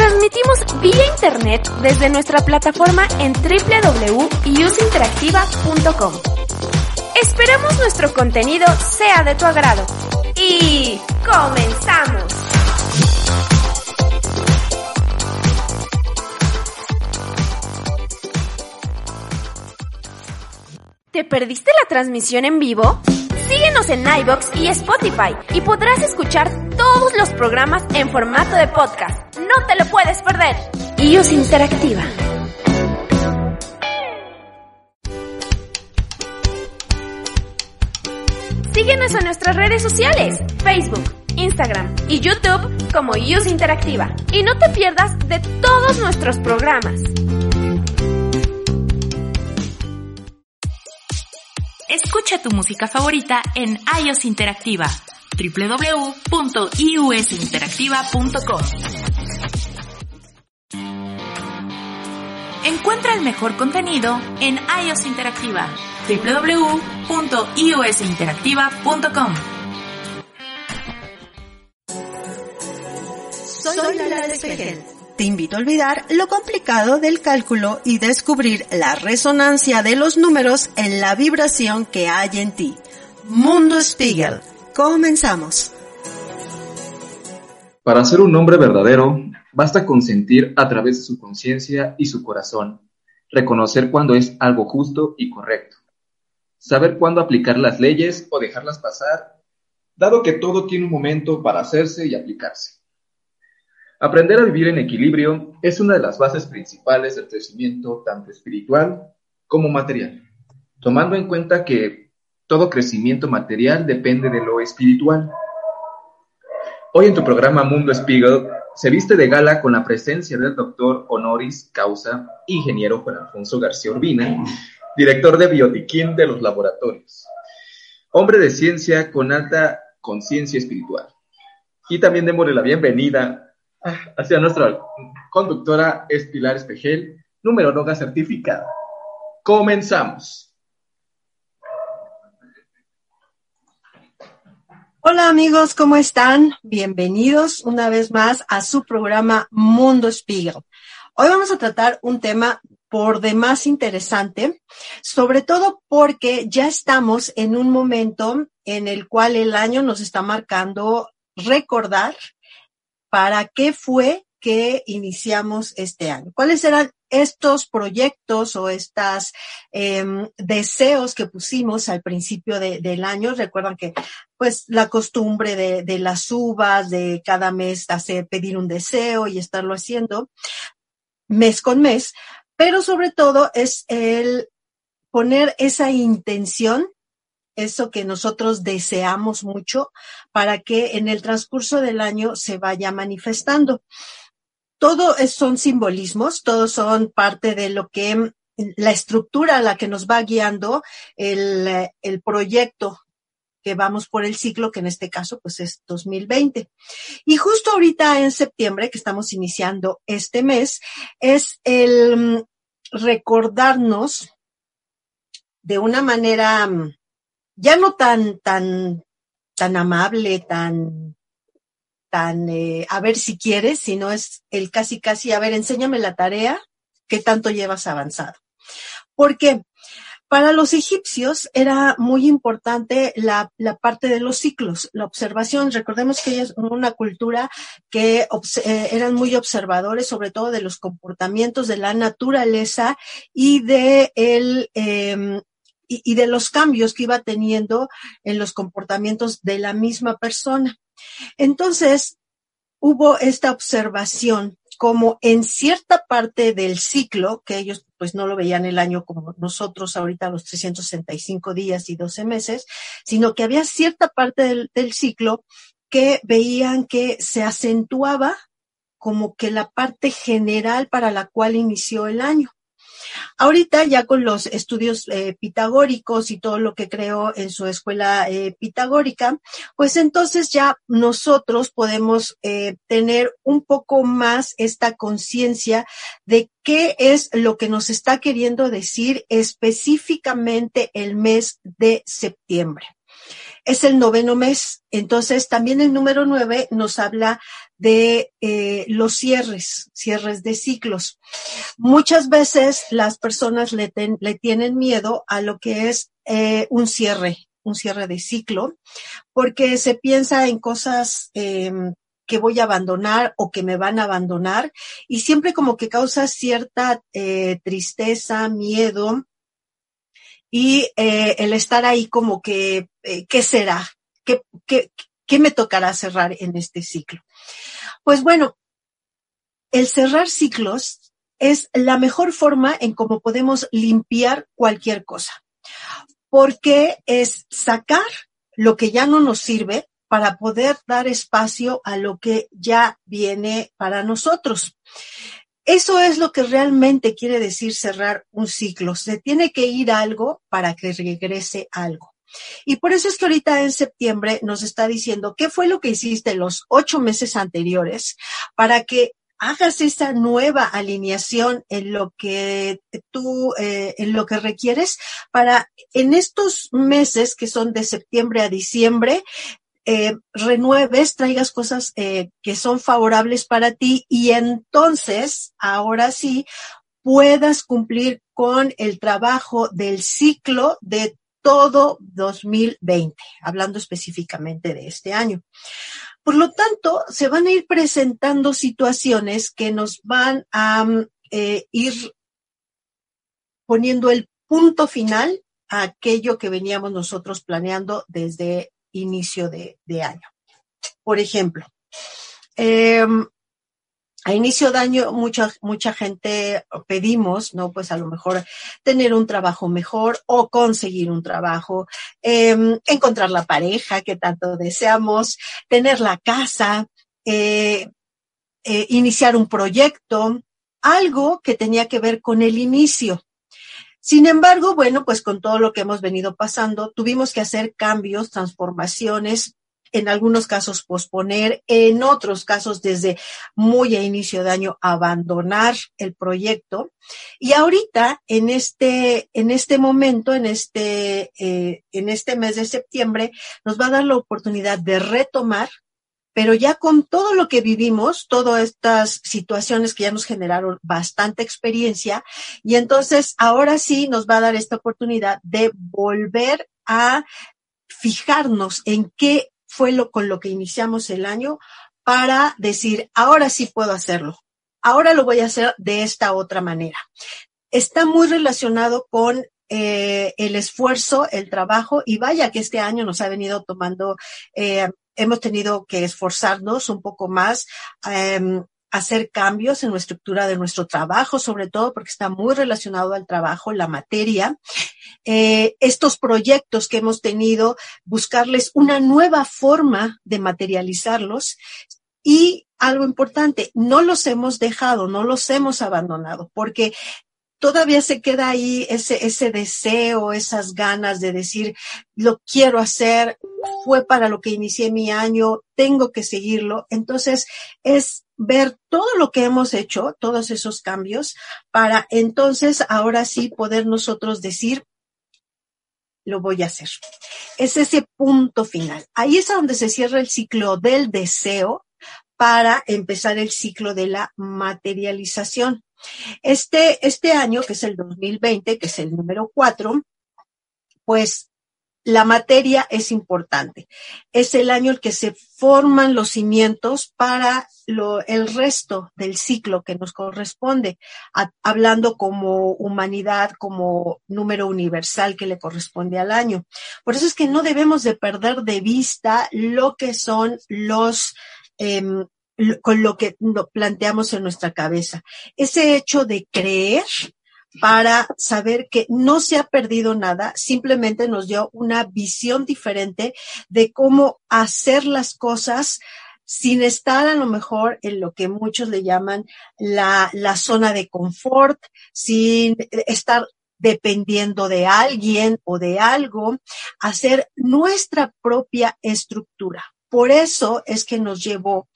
Transmitimos vía internet desde nuestra plataforma en www.useinteractiva.com. Esperamos nuestro contenido sea de tu agrado. Y comenzamos. ¿Te perdiste la transmisión en vivo? Síguenos en iBox y Spotify y podrás escuchar todos los programas en formato de podcast. No te lo puedes perder. iOS Interactiva. Síguenos en nuestras redes sociales, Facebook, Instagram y YouTube como iOS Interactiva. Y no te pierdas de todos nuestros programas. Escucha tu música favorita en iOS Interactiva www.iusinteractiva.com Encuentra el mejor contenido en iOS Interactiva www.iusinteractiva.com Soy Lara Despejel. Te invito a olvidar lo complicado del cálculo y descubrir la resonancia de los números en la vibración que hay en ti. Mundo Spiegel. Comenzamos. Para ser un hombre verdadero, basta con sentir a través de su conciencia y su corazón, reconocer cuando es algo justo y correcto, saber cuándo aplicar las leyes o dejarlas pasar, dado que todo tiene un momento para hacerse y aplicarse. Aprender a vivir en equilibrio es una de las bases principales del crecimiento tanto espiritual como material, tomando en cuenta que todo crecimiento material depende de lo espiritual. Hoy en tu programa Mundo Spiegel se viste de gala con la presencia del doctor honoris causa, ingeniero Juan Alfonso García Urbina, director de Biotiquín de los laboratorios, hombre de ciencia con alta conciencia espiritual. Y también démosle la bienvenida hacia nuestra conductora es Pilar Espejel, numeróloga certificada. Comenzamos. Hola amigos, ¿cómo están? Bienvenidos una vez más a su programa Mundo Spiegel. Hoy vamos a tratar un tema por demás interesante, sobre todo porque ya estamos en un momento en el cual el año nos está marcando recordar para qué fue que iniciamos este año. ¿Cuáles eran estos proyectos o estos eh, deseos que pusimos al principio de, del año? Recuerdan que pues la costumbre de, de, las uvas, de cada mes hacer, pedir un deseo y estarlo haciendo mes con mes, pero sobre todo es el poner esa intención eso que nosotros deseamos mucho para que en el transcurso del año se vaya manifestando. Todo son simbolismos, todos son parte de lo que la estructura a la que nos va guiando el, el proyecto que vamos por el ciclo, que en este caso pues es 2020. Y justo ahorita en septiembre, que estamos iniciando este mes, es el recordarnos de una manera ya no tan, tan, tan amable, tan, tan, eh, a ver si quieres, sino es el casi, casi, a ver, enséñame la tarea, qué tanto llevas avanzado. ¿Por qué? Para los egipcios era muy importante la, la, parte de los ciclos, la observación. Recordemos que ellos una cultura que eh, eran muy observadores, sobre todo de los comportamientos de la naturaleza y de el, y, y de los cambios que iba teniendo en los comportamientos de la misma persona. Entonces, hubo esta observación como en cierta parte del ciclo, que ellos pues no lo veían el año como nosotros ahorita los 365 días y 12 meses, sino que había cierta parte del, del ciclo que veían que se acentuaba como que la parte general para la cual inició el año. Ahorita ya con los estudios eh, pitagóricos y todo lo que creó en su escuela eh, pitagórica, pues entonces ya nosotros podemos eh, tener un poco más esta conciencia de qué es lo que nos está queriendo decir específicamente el mes de septiembre es el noveno mes. Entonces, también el número nueve nos habla de eh, los cierres, cierres de ciclos. Muchas veces las personas le, le tienen miedo a lo que es eh, un cierre, un cierre de ciclo, porque se piensa en cosas eh, que voy a abandonar o que me van a abandonar y siempre como que causa cierta eh, tristeza, miedo y eh, el estar ahí como que, eh, ¿qué será? ¿Qué, qué, ¿Qué me tocará cerrar en este ciclo? Pues bueno, el cerrar ciclos es la mejor forma en cómo podemos limpiar cualquier cosa, porque es sacar lo que ya no nos sirve para poder dar espacio a lo que ya viene para nosotros. Eso es lo que realmente quiere decir cerrar un ciclo. Se tiene que ir algo para que regrese algo. Y por eso es que ahorita en septiembre nos está diciendo qué fue lo que hiciste los ocho meses anteriores para que hagas esa nueva alineación en lo que tú, eh, en lo que requieres para en estos meses que son de septiembre a diciembre, eh, renueves, traigas cosas eh, que son favorables para ti y entonces, ahora sí, puedas cumplir con el trabajo del ciclo de todo 2020, hablando específicamente de este año. Por lo tanto, se van a ir presentando situaciones que nos van a eh, ir poniendo el punto final a aquello que veníamos nosotros planeando desde inicio de, año. Por ejemplo, eh, a inicio de año mucha, mucha gente pedimos, ¿no? Pues a lo mejor tener un trabajo mejor o conseguir un trabajo, eh, encontrar la pareja que tanto deseamos, tener la casa, eh, eh, iniciar un proyecto, algo que tenía que ver con el inicio. Sin embargo, bueno, pues con todo lo que hemos venido pasando, tuvimos que hacer cambios, transformaciones, en algunos casos posponer, en otros casos desde muy a inicio de año abandonar el proyecto. Y ahorita, en este, en este momento, en este, eh, en este mes de septiembre, nos va a dar la oportunidad de retomar pero ya con todo lo que vivimos, todas estas situaciones que ya nos generaron bastante experiencia, y entonces ahora sí nos va a dar esta oportunidad de volver a fijarnos en qué fue lo con lo que iniciamos el año para decir, ahora sí puedo hacerlo, ahora lo voy a hacer de esta otra manera. Está muy relacionado con eh, el esfuerzo, el trabajo, y vaya que este año nos ha venido tomando eh, hemos tenido que esforzarnos un poco más, eh, hacer cambios en la estructura de nuestro trabajo, sobre todo porque está muy relacionado al trabajo, la materia. Eh, estos proyectos que hemos tenido, buscarles una nueva forma de materializarlos y algo importante, no los hemos dejado, no los hemos abandonado, porque todavía se queda ahí ese, ese deseo, esas ganas de decir, lo quiero hacer, fue para lo que inicié mi año, tengo que seguirlo. Entonces, es ver todo lo que hemos hecho, todos esos cambios, para entonces ahora sí poder nosotros decir, lo voy a hacer. Es ese punto final. Ahí es donde se cierra el ciclo del deseo para empezar el ciclo de la materialización. Este, este año, que es el 2020, que es el número cuatro, pues la materia es importante. Es el año en que se forman los cimientos para lo, el resto del ciclo que nos corresponde, hablando como humanidad, como número universal que le corresponde al año. Por eso es que no debemos de perder de vista lo que son los eh, con lo que planteamos en nuestra cabeza. Ese hecho de creer para saber que no se ha perdido nada, simplemente nos dio una visión diferente de cómo hacer las cosas sin estar a lo mejor en lo que muchos le llaman la, la zona de confort, sin estar dependiendo de alguien o de algo, hacer nuestra propia estructura. Por eso es que nos llevó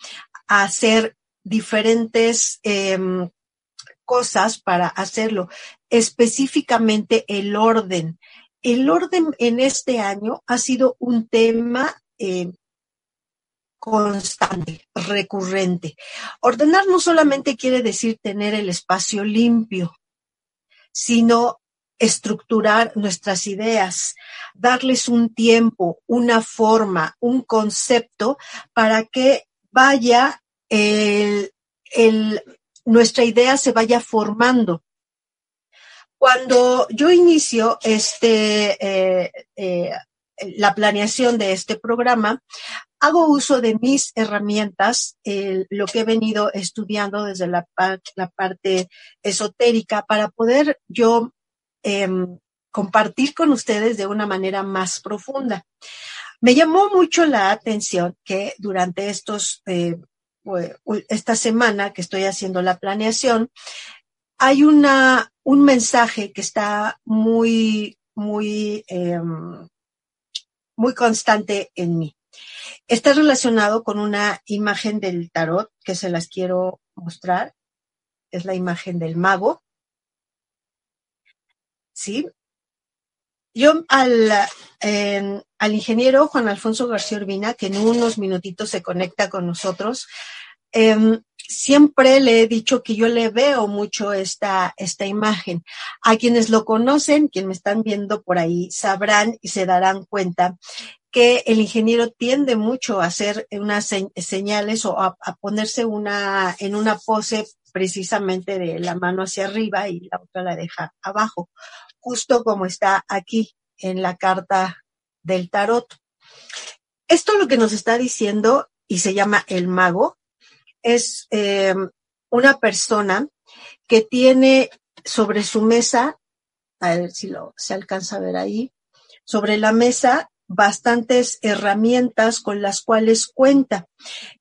hacer diferentes eh, cosas para hacerlo, específicamente el orden. El orden en este año ha sido un tema eh, constante, recurrente. Ordenar no solamente quiere decir tener el espacio limpio, sino estructurar nuestras ideas, darles un tiempo, una forma, un concepto para que vaya el, el nuestra idea se vaya formando. Cuando yo inicio este, eh, eh, la planeación de este programa, hago uso de mis herramientas, lo que he venido estudiando desde la, la parte esotérica, para poder yo em, compartir con ustedes de una manera más profunda. Me llamó mucho la atención que durante estos eh, esta semana que estoy haciendo la planeación, hay una, un mensaje que está muy, muy, eh, muy constante en mí. Está relacionado con una imagen del tarot que se las quiero mostrar. Es la imagen del mago. ¿Sí? Yo al, eh, al ingeniero Juan Alfonso García Urbina, que en unos minutitos se conecta con nosotros, eh, siempre le he dicho que yo le veo mucho esta, esta imagen. A quienes lo conocen, quienes me están viendo por ahí, sabrán y se darán cuenta que el ingeniero tiende mucho a hacer unas señales o a, a ponerse una, en una pose precisamente de la mano hacia arriba y la otra la deja abajo justo como está aquí en la carta del tarot. Esto lo que nos está diciendo, y se llama el mago, es eh, una persona que tiene sobre su mesa, a ver si lo se alcanza a ver ahí, sobre la mesa bastantes herramientas con las cuales cuenta.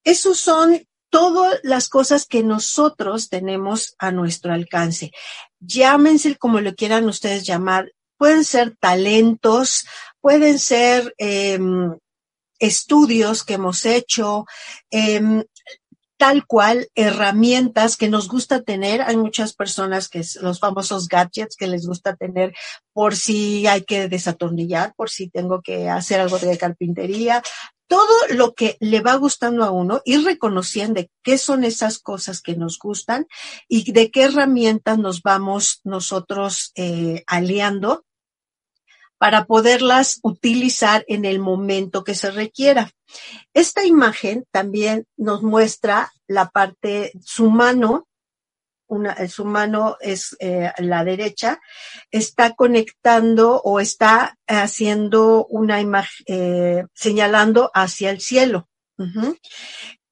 Esos son todas las cosas que nosotros tenemos a nuestro alcance. Llámense como lo quieran ustedes llamar. Pueden ser talentos, pueden ser eh, estudios que hemos hecho, eh, tal cual herramientas que nos gusta tener. Hay muchas personas que los famosos gadgets que les gusta tener por si hay que desatornillar, por si tengo que hacer algo de carpintería, todo lo que le va gustando a uno, ir reconociendo qué son esas cosas que nos gustan y de qué herramientas nos vamos nosotros eh, aliando para poderlas utilizar en el momento que se requiera. Esta imagen también nos muestra la parte, su mano una, su mano es eh, la derecha, está conectando o está haciendo una imagen, eh, señalando hacia el cielo.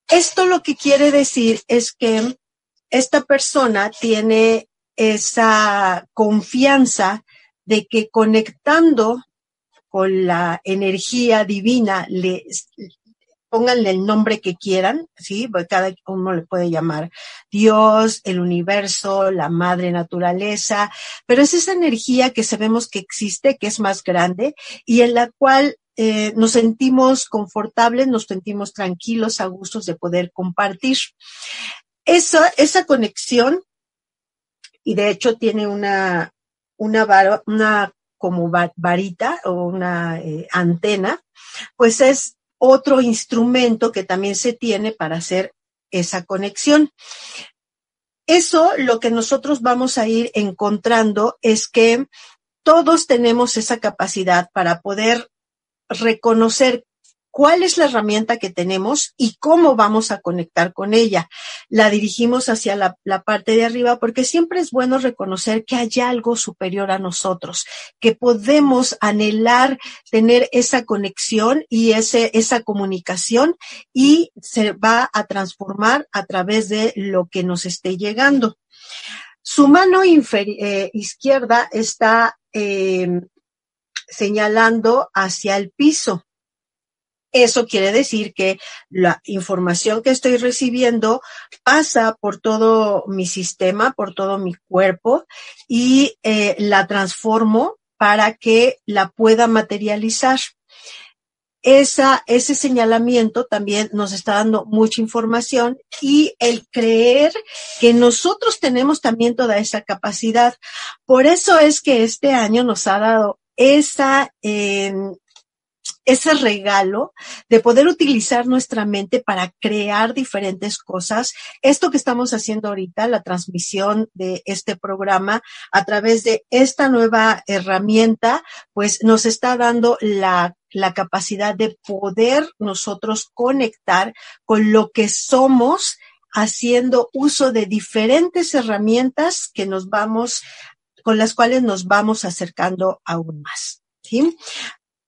Esto lo que quiere decir es que esta persona tiene esa confianza de que conectando con la energía divina le, pónganle el nombre que quieran, ¿sí? Porque cada uno le puede llamar Dios, el universo, la madre naturaleza, pero es esa energía que sabemos que existe, que es más grande y en la cual eh, nos sentimos confortables, nos sentimos tranquilos, a gustos de poder compartir. Esa, esa conexión, y de hecho tiene una, una, como varita o una eh, antena, pues es otro instrumento que también se tiene para hacer esa conexión. Eso lo que nosotros vamos a ir encontrando es que todos tenemos esa capacidad para poder reconocer cuál es la herramienta que tenemos y cómo vamos a conectar con ella. La dirigimos hacia la, parte de arriba porque siempre es bueno reconocer que hay algo superior a nosotros, que podemos anhelar tener esa conexión y ese, esa comunicación y se va a transformar a través de lo que nos esté llegando. Su mano eh, izquierda está eh, señalando hacia el piso. Eso quiere decir que la información que estoy recibiendo pasa por todo mi sistema, por todo mi cuerpo y eh, la transformo para que la pueda materializar. Esa, ese señalamiento también nos está dando mucha información y el creer que nosotros tenemos también toda esa capacidad. Por eso es que este año nos ha dado esa, eh, ese regalo de poder utilizar nuestra mente para crear diferentes cosas. Esto que estamos haciendo ahorita, la transmisión de este programa a través de esta nueva herramienta, pues nos está dando la la capacidad de poder nosotros conectar con lo que somos haciendo uso de diferentes herramientas que nos vamos, con las cuales nos vamos acercando aún más. ¿sí?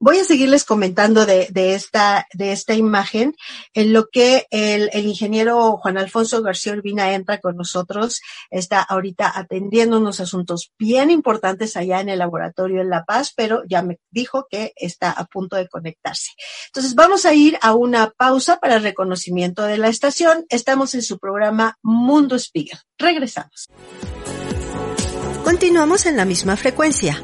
Voy a seguirles comentando de, de, esta, de esta imagen en lo que el, ingeniero Juan Alfonso García Urbina entra con nosotros. Está ahorita atendiendo unos asuntos bien importantes allá en el laboratorio en La Paz, pero ya me dijo que está a punto de conectarse. Entonces vamos a ir a una pausa para el reconocimiento de la estación. Estamos en su programa Mundo Spiegel. Regresamos. Continuamos en la misma frecuencia.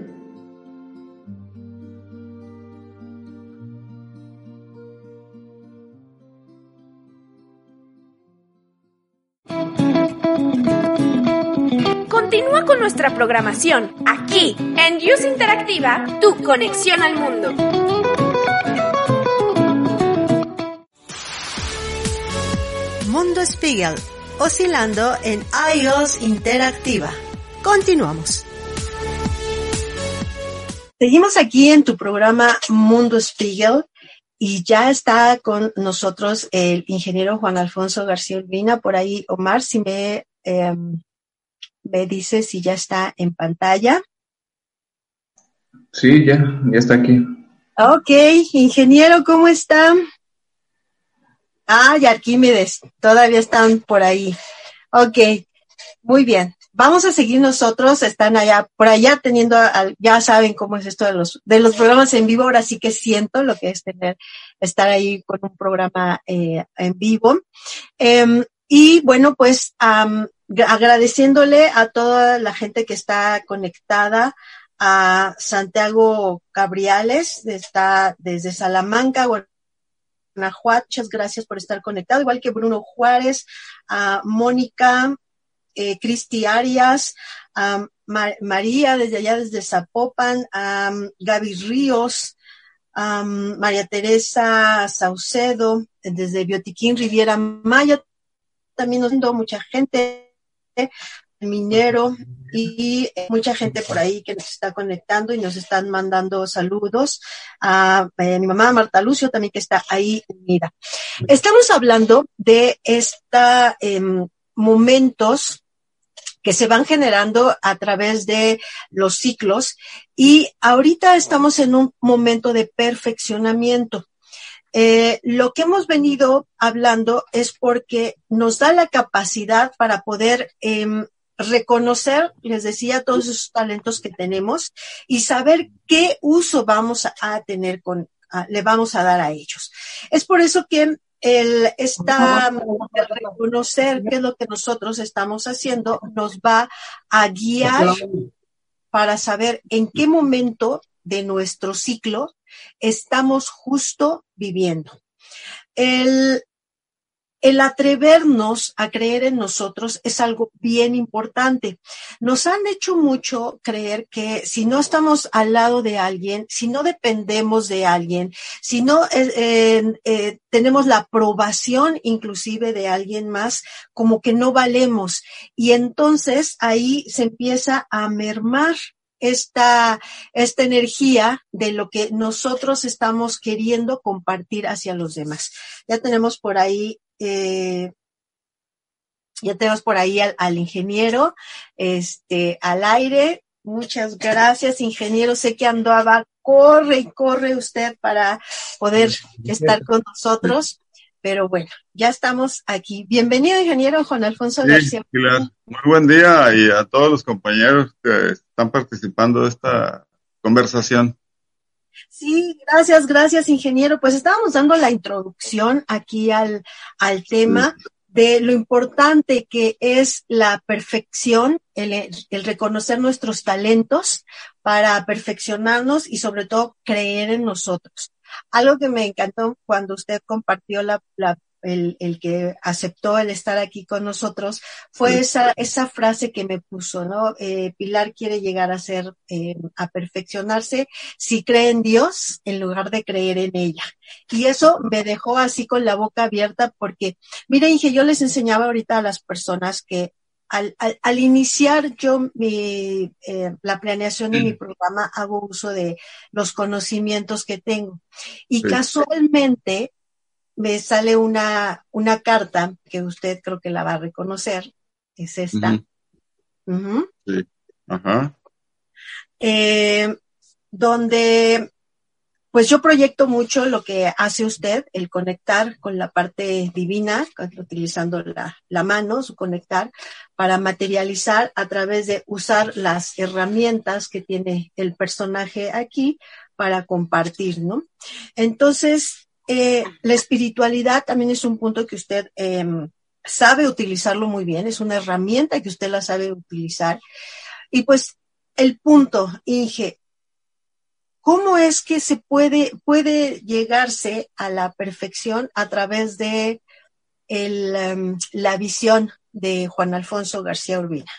Nuestra programación aquí en Use Interactiva, tu conexión al mundo. Mundo Spiegel, oscilando en iOS Interactiva. Continuamos. Seguimos aquí en tu programa Mundo Spiegel y ya está con nosotros el ingeniero Juan Alfonso García Urbina. Por ahí, Omar, si me eh, me dice si ya está en pantalla. Sí, ya, ya está aquí. Ok, ingeniero, ¿cómo está? Ah, y Arquímedes, todavía están por ahí. Ok, muy bien. Vamos a seguir nosotros, están allá, por allá teniendo, ya saben cómo es esto de los, de los programas en vivo, ahora sí que siento lo que es tener, estar ahí con un programa eh, en vivo. Eh, y bueno, pues um, agradeciéndole a toda la gente que está conectada, a Santiago Cabriales, está desde Salamanca, Guanajuato, muchas gracias por estar conectado, igual que Bruno Juárez, a Mónica, eh, Cristi Arias, a María desde allá, desde Zapopan, a Gaby Ríos, a María Teresa Saucedo, desde Biotiquín Riviera Maya, también nos mucha gente minero y mucha gente por ahí que nos está conectando y nos están mandando saludos. A, eh, mi mamá Marta Lucio también que está ahí unida. Estamos hablando de estos em, momentos que se van generando a través de los ciclos y ahorita estamos en un momento de perfeccionamiento. Eh, lo que hemos venido hablando es porque nos da la capacidad para poder em, reconocer, les decía, todos esos talentos que tenemos y saber qué uso vamos a, a tener con, a- le vamos a dar a ellos. Es por eso que el esta el reconocer qué es lo que nosotros estamos haciendo nos va a guiar para saber en qué momento de nuestro ciclo estamos justo viviendo. El, el atrevernos a creer en nosotros es algo bien importante. Nos han hecho mucho creer que si no estamos al lado de alguien, si no dependemos de alguien, si no eh, eh, tenemos la aprobación inclusive de alguien más, como que no valemos. Y entonces ahí se empieza a mermar esta, esta energía de lo que nosotros estamos queriendo compartir hacia los demás. Ya tenemos por ahí, eh, ya tenemos por ahí al, al ingeniero, este, al aire. Muchas gracias, ingeniero. Sé que andaba, corre y corre usted para poder estar con nosotros. Pero bueno, ya estamos aquí. Bienvenido, ingeniero Juan Alfonso Sí, García. Muy buen día y a todos los compañeros que están participando de esta conversación. Sí, gracias, gracias, ingeniero. Pues estábamos dando la introducción aquí al, al tema de lo importante que es la perfección, el, el reconocer nuestros talentos para perfeccionarnos y sobre todo creer en nosotros. Algo que me encantó cuando usted compartió la, la el, el, que aceptó el estar aquí con nosotros, fue esa, esa frase que me puso, ¿no? Eh, Pilar quiere llegar a ser, eh, a perfeccionarse si cree en Dios en lugar de creer en ella. Y eso me dejó así con la boca abierta porque, mire, Inge, yo les enseñaba ahorita a las personas que al, al, al iniciar yo mi, eh, la planeación de mi programa hago uso de los conocimientos que tengo. Y Sí. casualmente me sale una, una carta que usted creo que la va a reconocer. Es esta. Sí. Ajá. eh, donde pues yo proyecto mucho lo que hace usted, el conectar con la parte divina, utilizando la, la mano, su conectar, para materializar a través de usar las herramientas que tiene el personaje aquí para compartir, ¿no? Entonces, eh, la espiritualidad también es un punto que usted em, sabe utilizarlo muy bien, es una herramienta que usted la sabe utilizar. Y pues el punto, Inge, ¿cómo es que se puede, puede llegarse a la perfección a través de el, em, la visión de Juan Alfonso García Urbina?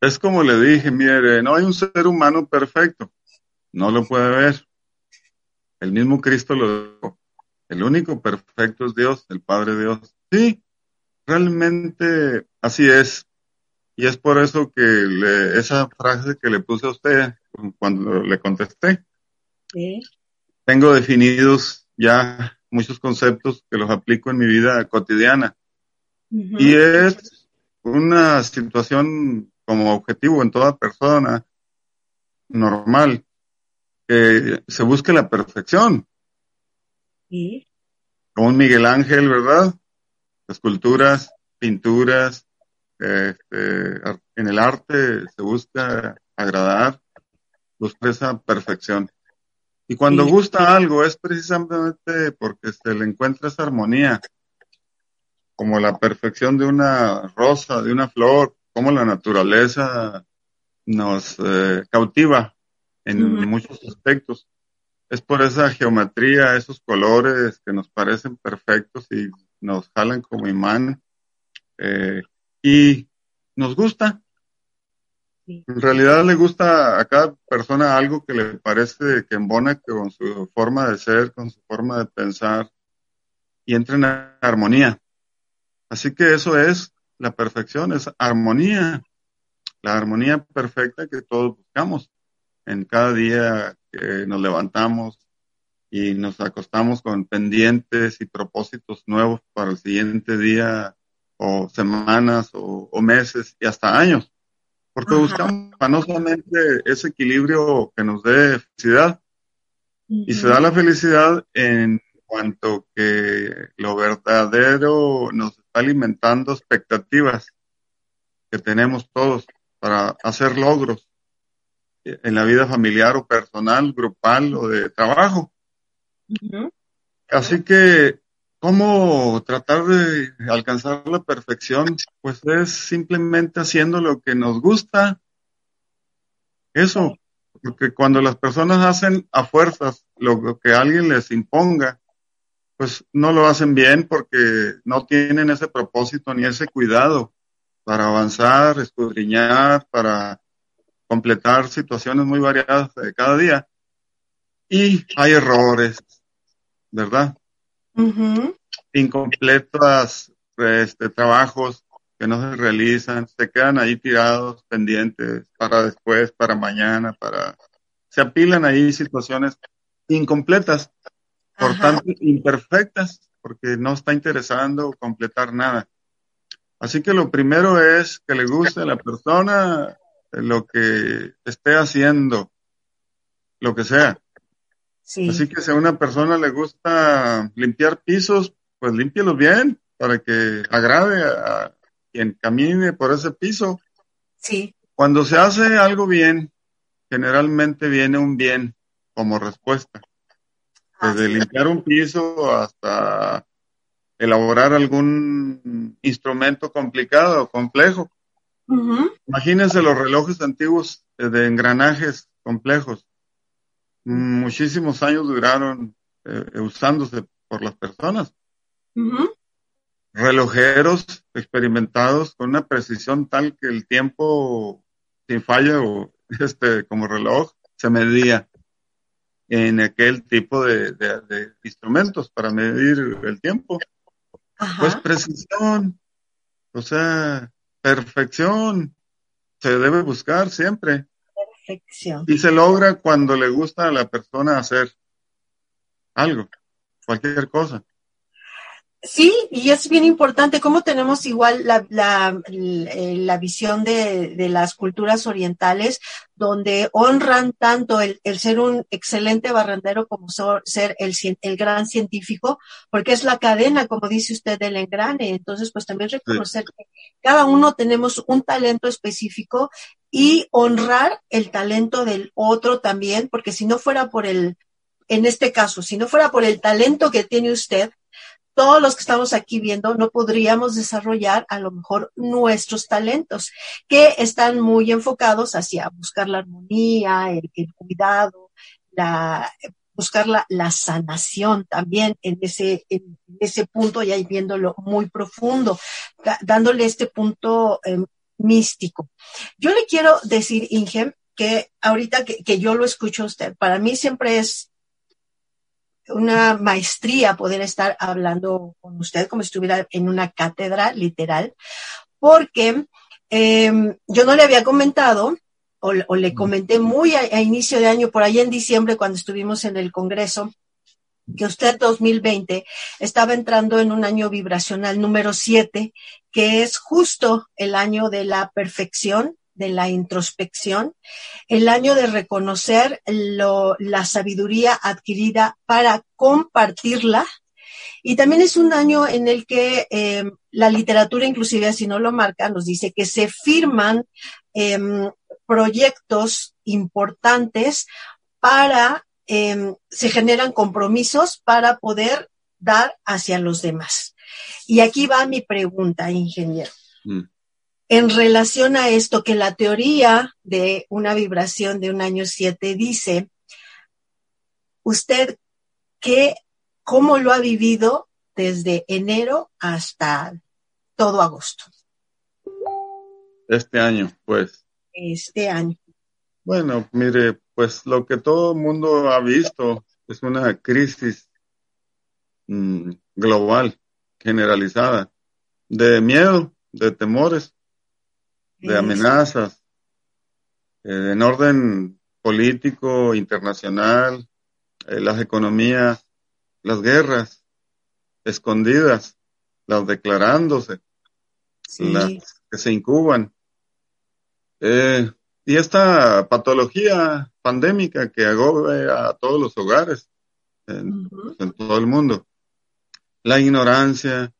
Es como le dije, mire, no hay un ser humano perfecto. No lo puede ver. El mismo Cristo lo dijo. El único perfecto es Dios, el Padre Dios. Sí, realmente así es. Y es por eso que le- esa frase que le puse a usted cuando le contesté, tengo definidos ya muchos conceptos que los aplico en mi vida cotidiana. Y es una situación como objetivo en toda persona normal, que se busque la perfección, Sí. como un Miguel Ángel, ¿verdad? Esculturas, pinturas, este, en el arte se busca agradar, buscar esa perfección. Y cuando Sí. gusta algo es precisamente porque se le encuentra esa armonía, como la perfección de una rosa, de una flor, como la naturaleza nos eh, cautiva en muchos aspectos. Es por esa geometría, esos colores que nos parecen perfectos y nos jalan como imán. eh, y nos gusta. En realidad le gusta a cada persona algo que le parece que embona con su forma de ser, con su forma de pensar y entra en armonía. Así que eso es la perfección, es armonía, la armonía perfecta que todos buscamos en cada día que nos levantamos y nos acostamos con pendientes y propósitos nuevos para el siguiente día o semanas o meses y hasta años. Porque Ajá. buscamos afanosamente ese equilibrio que nos dé felicidad Y se da la felicidad en cuanto que lo verdadero nos está alimentando expectativas que tenemos todos para hacer logros en la vida familiar o personal, grupal o de trabajo. Así que, ¿cómo tratar de alcanzar la perfección? Pues es simplemente haciendo lo que nos gusta. Eso, porque cuando las personas hacen a fuerzas lo que alguien les imponga, pues no lo hacen bien porque no tienen ese propósito ni ese cuidado para avanzar, escudriñar, para completar situaciones muy variadas de cada día. Y hay errores, ¿verdad? Incompletos este, trabajos que no se realizan, se quedan ahí tirados, pendientes, para después, para mañana, para... Se apilan ahí situaciones incompletas, por tanto imperfectas, porque no está interesando completar nada. Así que lo primero es que le guste a la persona lo que esté haciendo, lo que sea. Así que si a una persona le gusta limpiar pisos, pues límpielos bien para que agrade a quien camine por ese piso. Sí. Cuando se hace algo bien, generalmente viene un bien como respuesta. Desde limpiar un piso hasta elaborar algún instrumento complicado o complejo. Imagínense los relojes antiguos de engranajes complejos. Muchísimos años duraron eh, usándose por las personas. Relojeros experimentados con una precisión tal que el tiempo sin falla o este como reloj se medía en aquel tipo de, instrumentos para medir el tiempo. Pues precisión, o sea, perfección se debe buscar siempre. Perfección. Y se logra cuando le gusta a la persona hacer algo, cualquier cosa. Sí, y es bien importante cómo tenemos igual la, la, la visión de, de, las culturas orientales, donde honran tanto el, el ser un excelente barrendero como ser el, el, gran científico, porque es la cadena, como dice usted, del engrane. Entonces, pues también reconocer que cada uno tenemos un talento específico y honrar el talento del otro también, porque si no fuera por el, en este caso, si no fuera por el talento que tiene usted, todos los que estamos aquí viendo no podríamos desarrollar a lo mejor nuestros talentos, que están muy enfocados hacia buscar la armonía, el, cuidado, la, buscar la, la, sanación también en ese, en ese punto, ya viéndolo muy profundo, dándole este punto eh, místico. Yo le quiero decir, Inge, que ahorita que, que yo lo escucho a usted, para mí siempre es una maestría poder estar hablando con usted como si estuviera en una cátedra literal, porque em, yo no le había comentado o, le comenté muy a, inicio de año, por ahí en diciembre, cuando estuvimos en el Congreso, que usted 2020 estaba entrando en un año vibracional número 7, que es justo el año de la perfección, de la introspección, el año de reconocer la sabiduría adquirida para compartirla. Y también es un año en el que eh, la literatura, inclusive así no lo marca, nos dice que se firman eh, proyectos importantes para, eh, se generan compromisos para poder dar hacia los demás. Y aquí va mi pregunta, ingeniero. Mm en relación a esto que la teoría de una vibración de un año 7 dice, usted qué, cómo lo ha vivido desde enero hasta todo agosto. Este año, pues. Este año. Bueno, mire, pues lo que todo el mundo ha visto es una crisis mm, global, generalizada, de miedo, de temores, de amenazas eh, en orden político, internacional, eh, las economías, las guerras escondidas, las declarándose, las que se incuban. Eh, y esta patología pandémica que agobia a todos los hogares en, en todo el mundo. La ignorancia,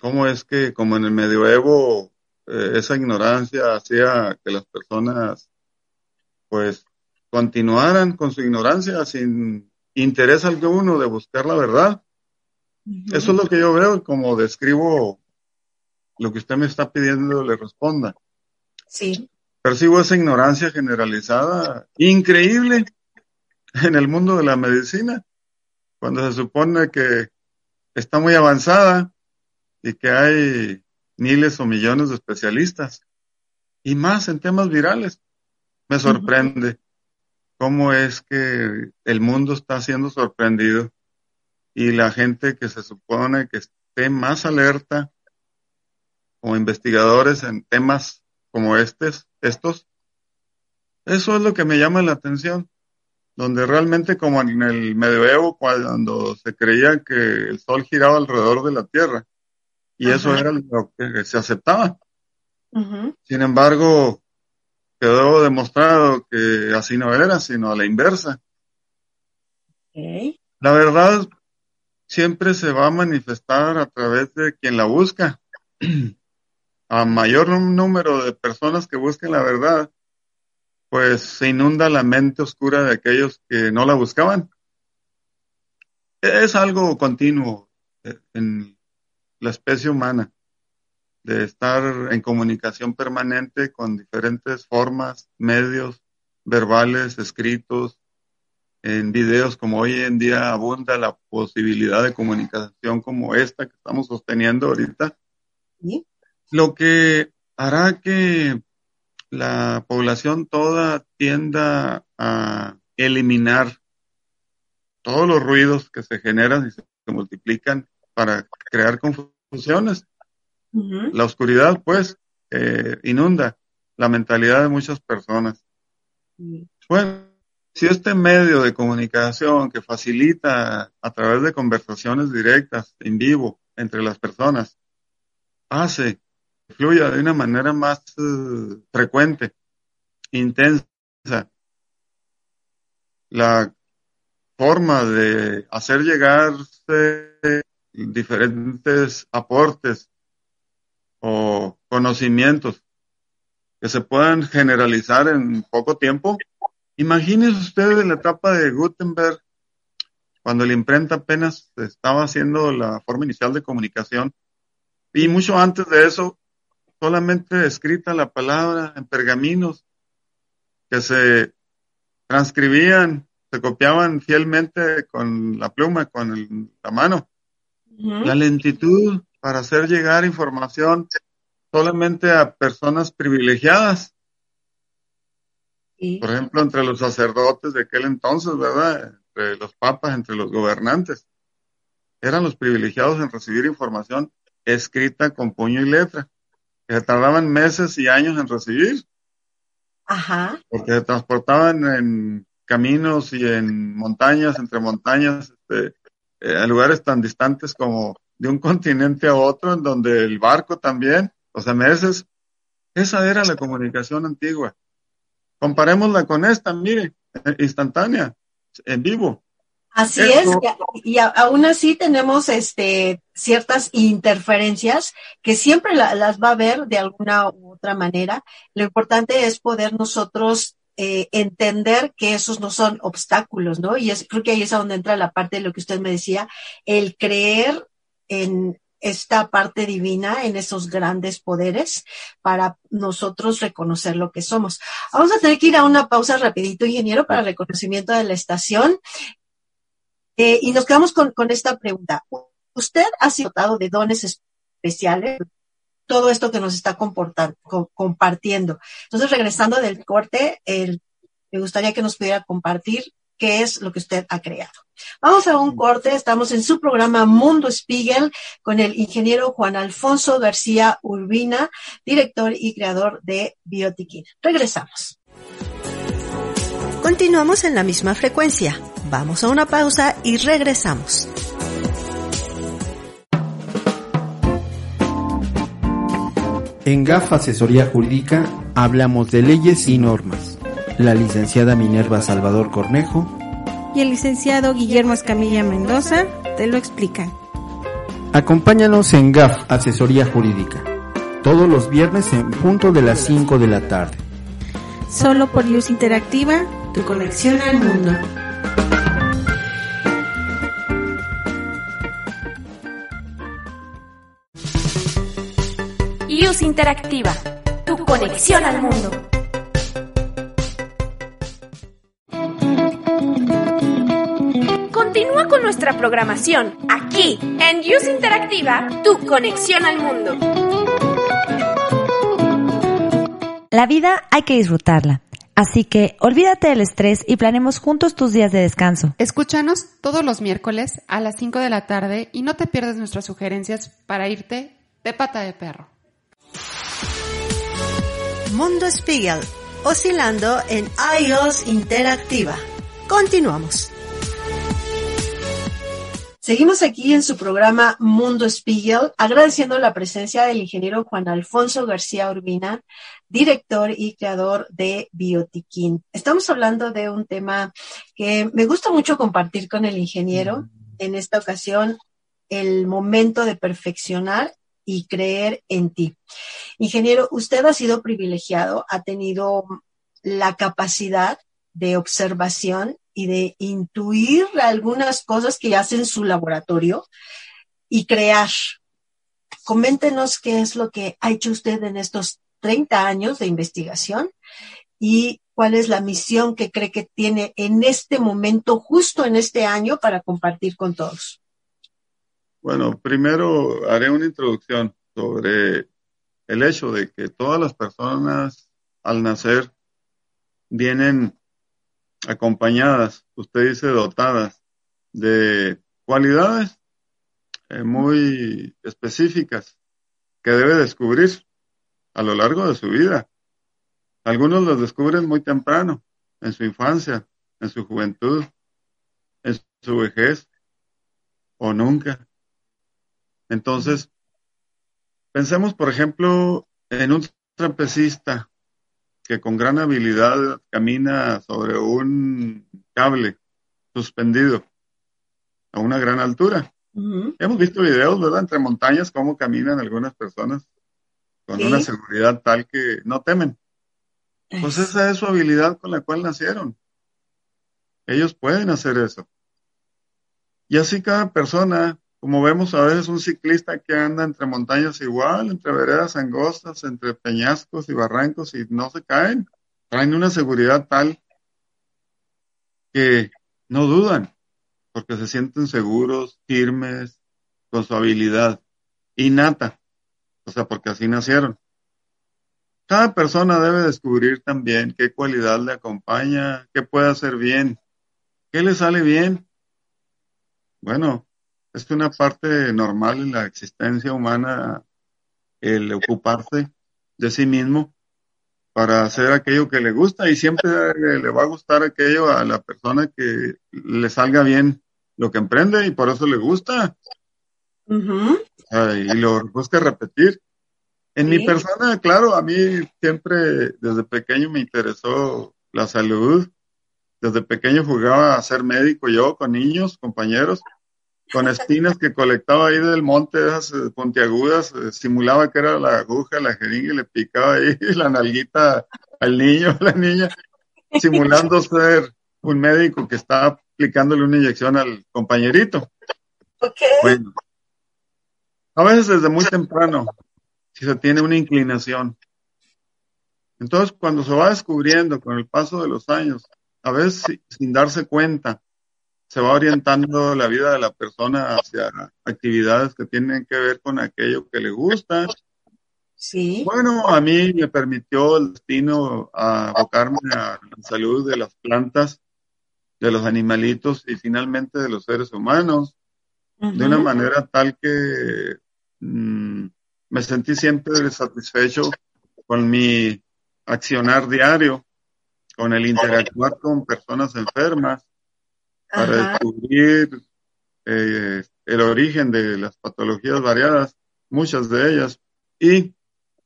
cómo es que como en el medioevo eh, esa ignorancia hacía que las personas pues continuaran con su ignorancia sin interés alguno de buscar la verdad. Eso es lo que yo veo y como describo lo que usted me está pidiendo le responda. Sí. Percibo esa ignorancia generalizada increíble en el mundo de la medicina, cuando se supone que está muy avanzada y que hay miles o millones de especialistas y más en temas virales. Me sorprende cómo es que el mundo está siendo sorprendido y la gente que se supone que esté más alerta como investigadores en temas como estos, estos, eso es lo que me llama la atención, donde realmente como en el medioevo, cuando se creía que el sol giraba alrededor de la Tierra, y eso era lo que se aceptaba. Sin embargo, quedó demostrado que así no era, sino a la inversa. La verdad siempre se va a manifestar a través de quien la busca. a mayor número de personas que busquen la verdad, pues se inunda la mente oscura de aquellos que no la buscaban. Es algo continuo eh, en la especie humana, de estar en comunicación permanente con diferentes formas, medios, verbales, escritos, en videos como hoy en día abunda la posibilidad de comunicación como esta que estamos sosteniendo ahorita. Lo que hará que la población toda tienda a eliminar todos los ruidos que se generan y se multiplican para crear confusiones. La oscuridad, pues, eh, inunda la mentalidad de muchas personas. Bueno, si este medio de comunicación que facilita a través de conversaciones directas, en vivo, entre las personas, hace fluya de una manera más eh, frecuente, intensa, la forma de hacer llegarse diferentes aportes o conocimientos que se puedan generalizar en poco tiempo. Imagínense ustedes en la etapa de Gutenberg, cuando la imprenta apenas estaba haciendo la forma inicial de comunicación, y mucho antes de eso, solamente escrita la palabra en pergaminos que se transcribían, se copiaban fielmente con la pluma, con la mano. La lentitud para hacer llegar información solamente a personas privilegiadas. Por ejemplo, entre los sacerdotes de aquel entonces, ¿verdad? Entre los papas, entre los gobernantes. Eran los privilegiados en recibir información escrita con puño y letra, que se tardaban meses y años en recibir. Ajá. Porque se transportaban en caminos y en montañas, entre montañas, este, eh, a lugares tan distantes como de un continente a otro, en donde el barco también, o sea, meses. Esa era la comunicación antigua. Comparémosla con esta, mire, eh, instantánea, en vivo. Así es, y, aún así tenemos este ciertas interferencias que siempre las va a haber de alguna u otra manera. Lo importante es poder nosotros eh, entender que esos no son obstáculos, ¿no? Y es, creo que ahí es a donde entra la parte de lo que usted me decía, el creer en esta parte divina, en esos grandes poderes, para nosotros reconocer lo que somos. Vamos a tener que ir a una pausa rapidito, ingeniero, para reconocimiento de la estación. Eh, y nos quedamos con, esta pregunta. ¿Usted ha sido dotado de dones especiales? todo esto que nos está compartiendo. Entonces, regresando del corte, me gustaría que nos pudiera compartir qué es lo que usted ha creado. Vamos a un corte, estamos en su programa Mundo Spiegel con el ingeniero Juan Alfonso García Urbina, director y creador de Biotiquín. Regresamos. Continuamos en la misma frecuencia. Vamos a una pausa y regresamos. En GAF Asesoría Jurídica hablamos de leyes y normas. La licenciada Minerva Salvador Cornejo y el licenciado Guillermo Escamilla Mendoza te lo explican. Acompáñanos en GAF, Asesoría Jurídica, todos los viernes en punto de las 5 de la tarde. Solo por Luz Interactiva, tu conexión al mundo. Interactiva, tu conexión al mundo. Continúa con nuestra programación aquí en Use Interactiva, tu conexión al mundo. La vida hay que disfrutarla. Así que olvídate del estrés y planemos juntos tus días de descanso. Escúchanos todos los miércoles a las 5 de la tarde y no te pierdas nuestras sugerencias para irte de pata de perro. Mundo Spiegel, oscilando en iOS Interactiva. Continuamos. Seguimos aquí en su programa Mundo Spiegel, agradeciendo la presencia del ingeniero Juan Alfonso García Urbina, director y creador de Biotiquín. Estamos hablando de un tema que me gusta mucho compartir con el ingeniero. En esta ocasión, el momento de perfeccionar y creer en ti. Ingeniero, usted ha sido privilegiado, ha tenido la capacidad de observación y de intuir algunas cosas que hace en su laboratorio y crear. Coméntenos qué es lo que ha hecho usted en estos 30 años de investigación y cuál es la misión que cree que tiene en este momento, justo en este año, para compartir con todos. Bueno, primero haré una introducción sobre el hecho de que todas las personas al nacer vienen acompañadas, usted dice dotadas, de cualidades eh, muy específicas que debe descubrir a lo largo de su vida. Algunos los descubren muy temprano, en su infancia, en su juventud, en su vejez o nunca. Entonces, pensemos, por ejemplo, en un trapecista que con gran habilidad camina sobre un cable suspendido a una gran altura. Hemos visto videos, ¿verdad? Entre montañas, cómo caminan algunas personas con una seguridad tal que no temen. Pues esa es su habilidad con la cual nacieron. Ellos pueden hacer eso. Y así cada persona como vemos a veces un ciclista que anda entre montañas igual, entre veredas angostas, entre peñascos y barrancos y no se caen. Traen una seguridad tal que no dudan, porque se sienten seguros, firmes, con su habilidad innata, o sea, porque así nacieron. Cada persona debe descubrir también qué cualidad le acompaña, qué puede hacer bien, qué le sale bien. Bueno, es una parte normal en la existencia humana el ocuparse de sí mismo para hacer aquello que le gusta y siempre le va a gustar aquello a la persona que le salga bien lo que emprende y por eso le gusta. y lo busca repetir. En mi persona, claro, a mí siempre desde pequeño me interesó la salud. Desde pequeño jugaba a ser médico yo con niños, compañeros con espinas que colectaba ahí del monte, esas eh, pontiagudas, eh, simulaba que era la aguja, la jeringa y le picaba ahí la nalguita al niño, a la niña, simulando ser un médico que estaba aplicándole una inyección al compañerito. Bueno, a veces desde muy temprano, si se tiene una inclinación. Entonces, cuando se va descubriendo con el paso de los años, a veces sin darse cuenta, se va orientando la vida de la persona hacia actividades que tienen que ver con aquello que le gusta. Sí. Bueno, a mí me permitió el destino a abocarme a la salud de las plantas, de los animalitos y finalmente de los seres humanos, de una manera tal que mm, me sentí siempre satisfecho con mi accionar diario, con el interactuar con personas enfermas, para descubrir eh, el origen de las patologías variadas, muchas de ellas, y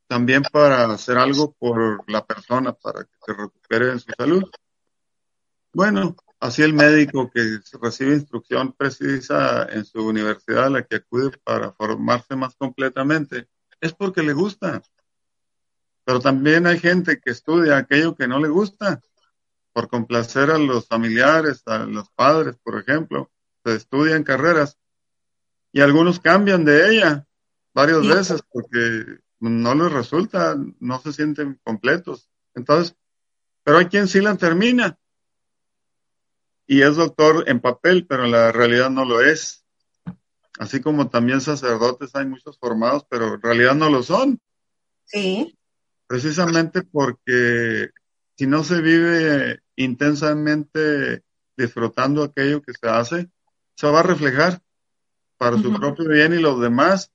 también para hacer algo por la persona, para que se recupere en su salud. Bueno, así el médico que recibe instrucción precisa en su universidad a la que acude para formarse más completamente, es porque le gusta. Pero también hay gente que estudia aquello que no le gusta, por complacer a los familiares, a los padres, por ejemplo, se estudian carreras y algunos cambian de ella varias veces porque no les resulta, no se sienten completos. Entonces, pero hay quien sí la termina y es doctor en papel, pero en la realidad no lo es. Así como también sacerdotes hay muchos formados, pero en realidad no lo son. Sí. Precisamente porque si no se vive intensamente disfrutando aquello que se hace, se va a reflejar para su propio bien y los demás,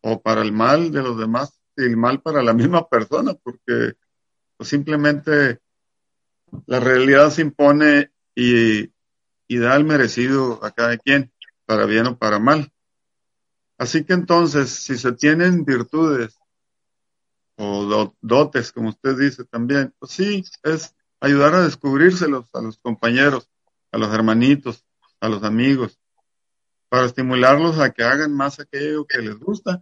o para el mal de los demás y el mal para la misma persona, porque pues, simplemente la realidad se impone y, y da el merecido a cada quien, para bien o para mal. Así que entonces, si se tienen virtudes o dotes, como usted dice también, pues sí, es ayudar a descubrírselos a los compañeros, a los hermanitos, a los amigos, para estimularlos a que hagan más aquello que les gusta.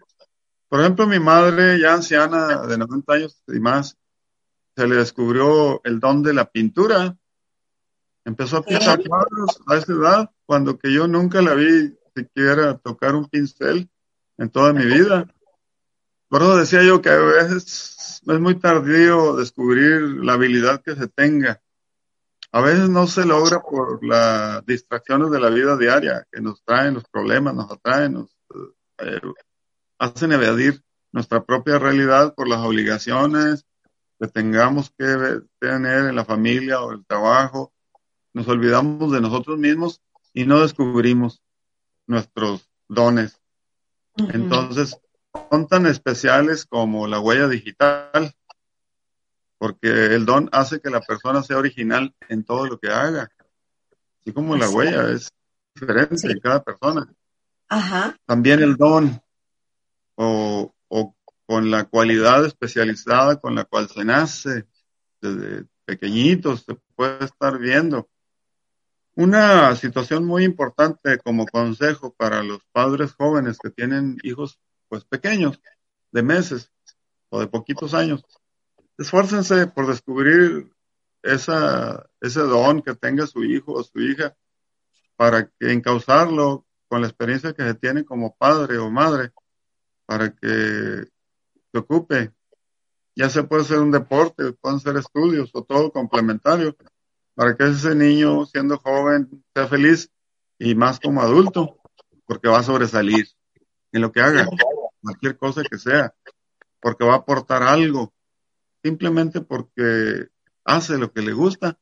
Por ejemplo, mi madre, ya anciana de 90 años y más, se le descubrió el don de la pintura. Empezó a pintar cuadros a esa edad, cuando que yo nunca la vi siquiera tocar un pincel en toda mi vida. Por eso decía yo que a veces es muy tardío descubrir la habilidad que se tenga. A veces no se logra por las distracciones de la vida diaria que nos traen los problemas, nos atraen, nos eh, hacen evadir nuestra propia realidad por las obligaciones que tengamos que tener en la familia o el trabajo. Nos olvidamos de nosotros mismos y no descubrimos nuestros dones. Entonces, son tan especiales como la huella digital, porque el don hace que la persona sea original en todo lo que haga, así como la huella es diferente en cada persona. Ajá. También el don o, o con la cualidad especializada con la cual se nace desde pequeñitos, se puede estar viendo. Una situación muy importante como consejo para los padres jóvenes que tienen hijos pues pequeños, de meses o de poquitos años. Esfuércense por descubrir esa, ese don que tenga su hijo o su hija para que encauzarlo con la experiencia que se tiene como padre o madre, para que se ocupe. Ya se puede ser un deporte, pueden ser estudios o todo complementario, para que ese niño, siendo joven, sea feliz y más como adulto, porque va a sobresalir en lo que haga cualquier cosa que sea, porque va a aportar algo, simplemente porque hace lo que le gusta.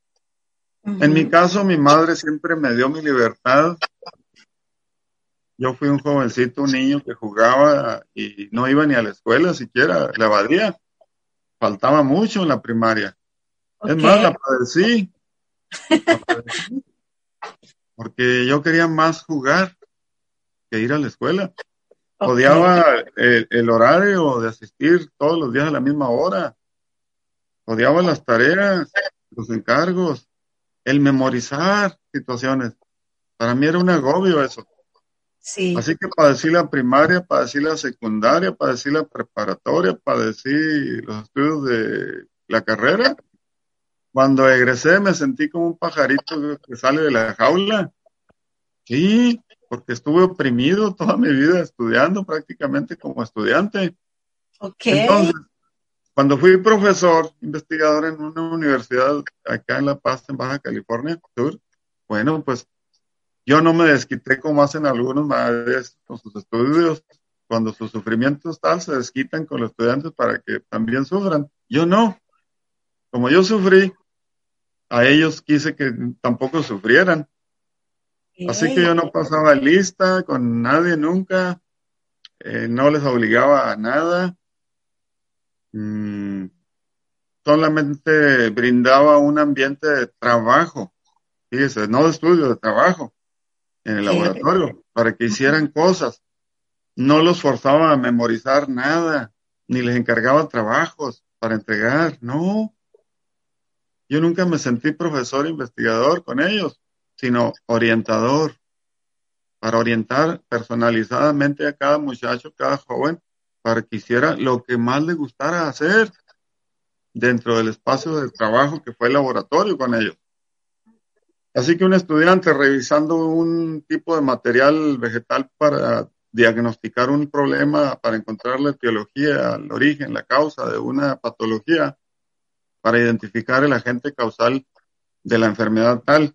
En mi caso, mi madre siempre me dio mi libertad. Yo fui un jovencito, un niño que jugaba y no iba ni a la escuela siquiera, la abadía. Faltaba mucho en la primaria. Es más, la padecí. La padecí. Porque yo quería más jugar que ir a la escuela. Odiaba el, el, horario de asistir todos los días a la misma hora. Odiaba las tareas, los encargos, el memorizar situaciones. Para mí era un agobio eso. Sí. Así que padecí la primaria, padecí la secundaria, padecí la preparatoria, padecí los estudios de la carrera. Cuando egresé me sentí como un pajarito que sale de la jaula. Sí, porque estuve oprimido toda mi vida estudiando prácticamente como estudiante. Entonces, cuando fui profesor, investigador en una universidad acá en La Paz, en Baja California Sur, bueno, pues yo no me desquité como hacen algunos maestros con sus estudios. Cuando sus sufrimientos tal, se desquitan con los estudiantes para que también sufran. Yo no. Como yo sufrí, a ellos quise que tampoco sufrieran. Así que yo no pasaba lista con nadie nunca, eh, no les obligaba a nada, mm, solamente brindaba un ambiente de trabajo, fíjese, no de estudio, de trabajo en el laboratorio, para que hicieran cosas. No los forzaba a memorizar nada, ni les encargaba trabajos para entregar, no. Yo nunca me sentí profesor investigador con ellos, sino orientador, para orientar personalizadamente a cada muchacho, cada joven, para que hiciera lo que más le gustara hacer dentro del espacio de trabajo que fue el laboratorio con ellos. Así que un estudiante revisando un tipo de material vegetal para diagnosticar un problema, para encontrar la etiología, el origen, la causa de una patología, para identificar el agente causal de la enfermedad tal.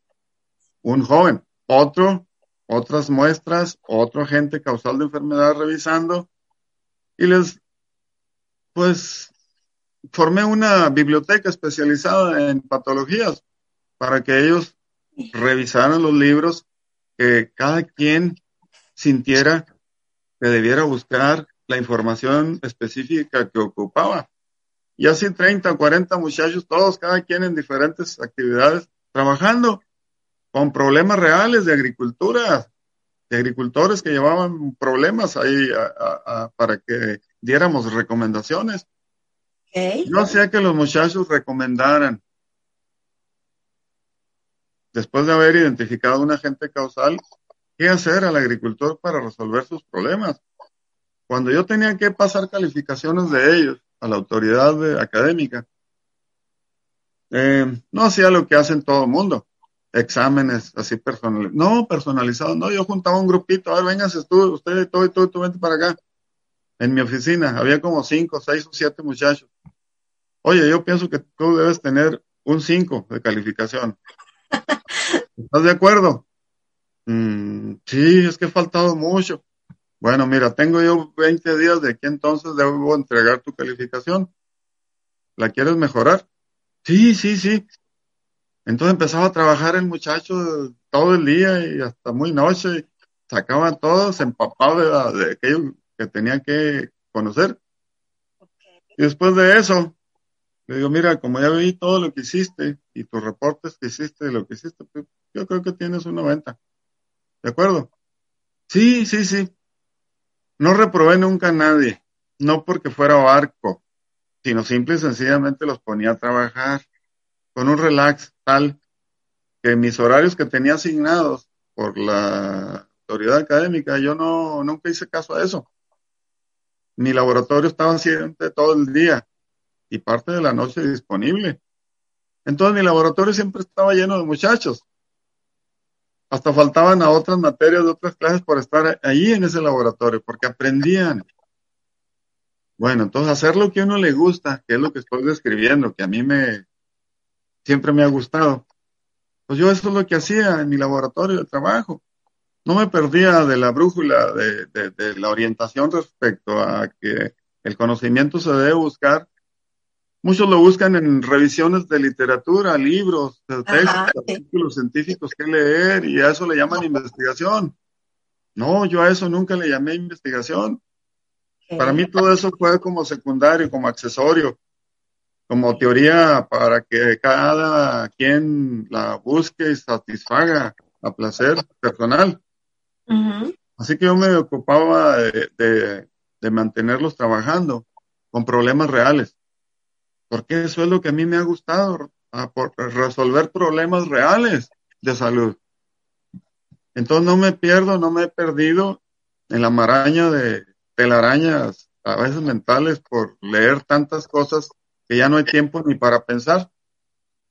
Un joven, otro, otras muestras, otro agente causal de enfermedad revisando y les, pues, formé una biblioteca especializada en patologías para que ellos revisaran los libros, que cada quien sintiera que debiera buscar la información específica que ocupaba. Y así 30 o 40 muchachos, todos, cada quien en diferentes actividades, trabajando con problemas reales de agricultura, de agricultores que llevaban problemas ahí para que diéramos recomendaciones. Yo hacía que los muchachos recomendaran después de haber identificado un agente causal, qué hacer al agricultor para resolver sus problemas. Cuando yo tenía que pasar calificaciones de ellos a la autoridad académica, eh, no hacía lo que hacen todo el mundo, exámenes así personalizados, no personalizados, no, yo juntaba un grupito, a ver, vénganse tú, usted y todo y todo, tú vente para acá. En mi oficina había como cinco, seis o siete muchachos. Oye, yo pienso que tú debes tener un cinco de calificación. ¿Estás de acuerdo? Mm, sí, es que he faltado mucho. Bueno, mira, tengo yo 20 días de aquí entonces debo entregar tu calificación. ¿La quieres mejorar? Sí, sí, sí. Entonces empezaba a trabajar el muchacho todo el día y hasta muy noche. Sacaba todo, se empapaba de, de aquello que tenía que conocer. Y después de eso, le digo, mira, como ya vi todo lo que hiciste y tus reportes que hiciste lo que hiciste, pues, yo creo que tienes un 90. ¿De acuerdo? Sí, sí, sí. No reprobé nunca a nadie, no porque fuera barco, sino simple y sencillamente los ponía a trabajar con un relax tal que mis horarios que tenía asignados por la autoridad académica, yo no nunca hice caso a eso. Mi laboratorio estaba siempre todo el día y parte de la noche disponible. Entonces mi laboratorio siempre estaba lleno de muchachos. Hasta faltaban a otras materias de otras clases por estar ahí en ese laboratorio, porque aprendían. Bueno, entonces hacer lo que a uno le gusta, que es lo que estoy describiendo, que a mí me siempre me ha gustado. Pues yo eso es lo que hacía en mi laboratorio de trabajo. No me perdía de la brújula, de, de la orientación respecto a que el conocimiento se debe buscar Muchos lo buscan en revisiones de literatura, libros, textos, artículos científicos que leer y a eso le llaman investigación. No, yo a eso nunca le llamé investigación. Para mí todo eso fue como secundario, como accesorio, como teoría para que cada quien la busque y satisfaga a placer personal. Así que yo me ocupaba de mantenerlos trabajando con problemas reales porque eso es lo que a mí me ha gustado, resolver problemas reales de salud. Entonces no me pierdo, no me he perdido en la maraña de telarañas, a veces mentales, por leer tantas cosas que ya no hay tiempo ni para pensar.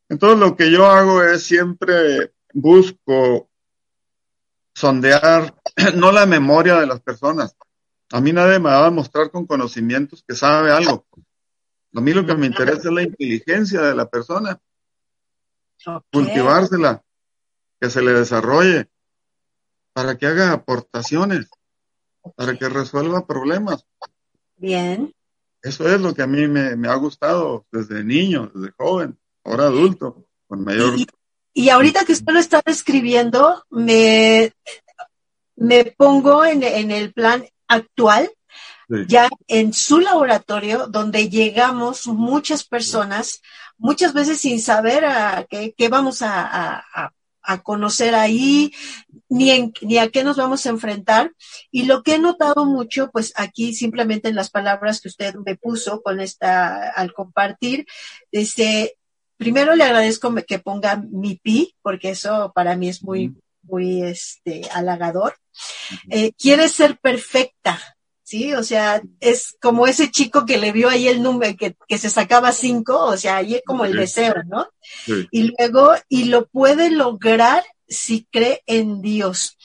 Entonces lo que yo hago es siempre busco sondear, no la memoria de las personas. A mí nadie me va a demostrar con conocimientos que sabe algo. A mí lo que me interesa es la inteligencia de la persona. Cultivársela, que se le desarrolle, para que haga aportaciones, para que resuelva problemas. Bien. Eso es lo que a mí me, ha gustado desde niño, desde joven, ahora adulto, con mayor. Y, ahorita que usted lo está describiendo, me, me pongo en, en el plan actual ya en su laboratorio, donde llegamos muchas personas, muchas veces sin saber a qué, vamos a, a conocer ahí, ni, en, ni a qué nos vamos a enfrentar. Y lo que he notado mucho, pues aquí simplemente en las palabras que usted me puso con esta, al compartir, dice, primero le agradezco que ponga mi pi, porque eso para mí es muy, muy, este, halagador. Eh, quiere ser perfecta, ¿sí? O sea, es como ese chico que le vio ahí el número, que, que se sacaba cinco, o sea, ahí es como el deseo, ¿no? Sí. Y luego, y lo puede lograr si cree en Dios.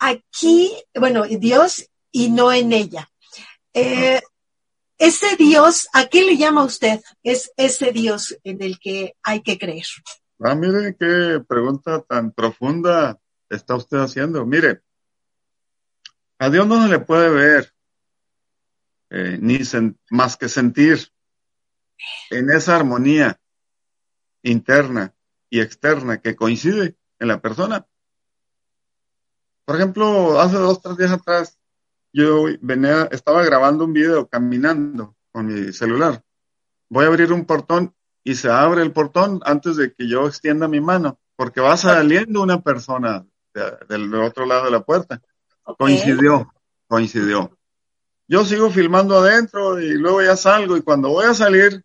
Aquí, bueno, Dios y no en ella. Eh, ese Dios, ¿a qué le llama usted? Es ese Dios en el que hay que creer. Ah, mire qué pregunta tan profunda está usted haciendo. Mire, a Dios no se le puede ver, eh, ni más que sentir en esa armonía interna y externa que coincide en la persona. Por ejemplo, hace dos, tres días atrás, yo venía, estaba grabando un video caminando con mi celular. Voy a abrir un portón y se abre el portón antes de que yo extienda mi mano, porque va saliendo una persona de- del otro lado de la puerta. Coincidió, coincidió. Yo sigo filmando adentro y luego ya salgo y cuando voy a salir,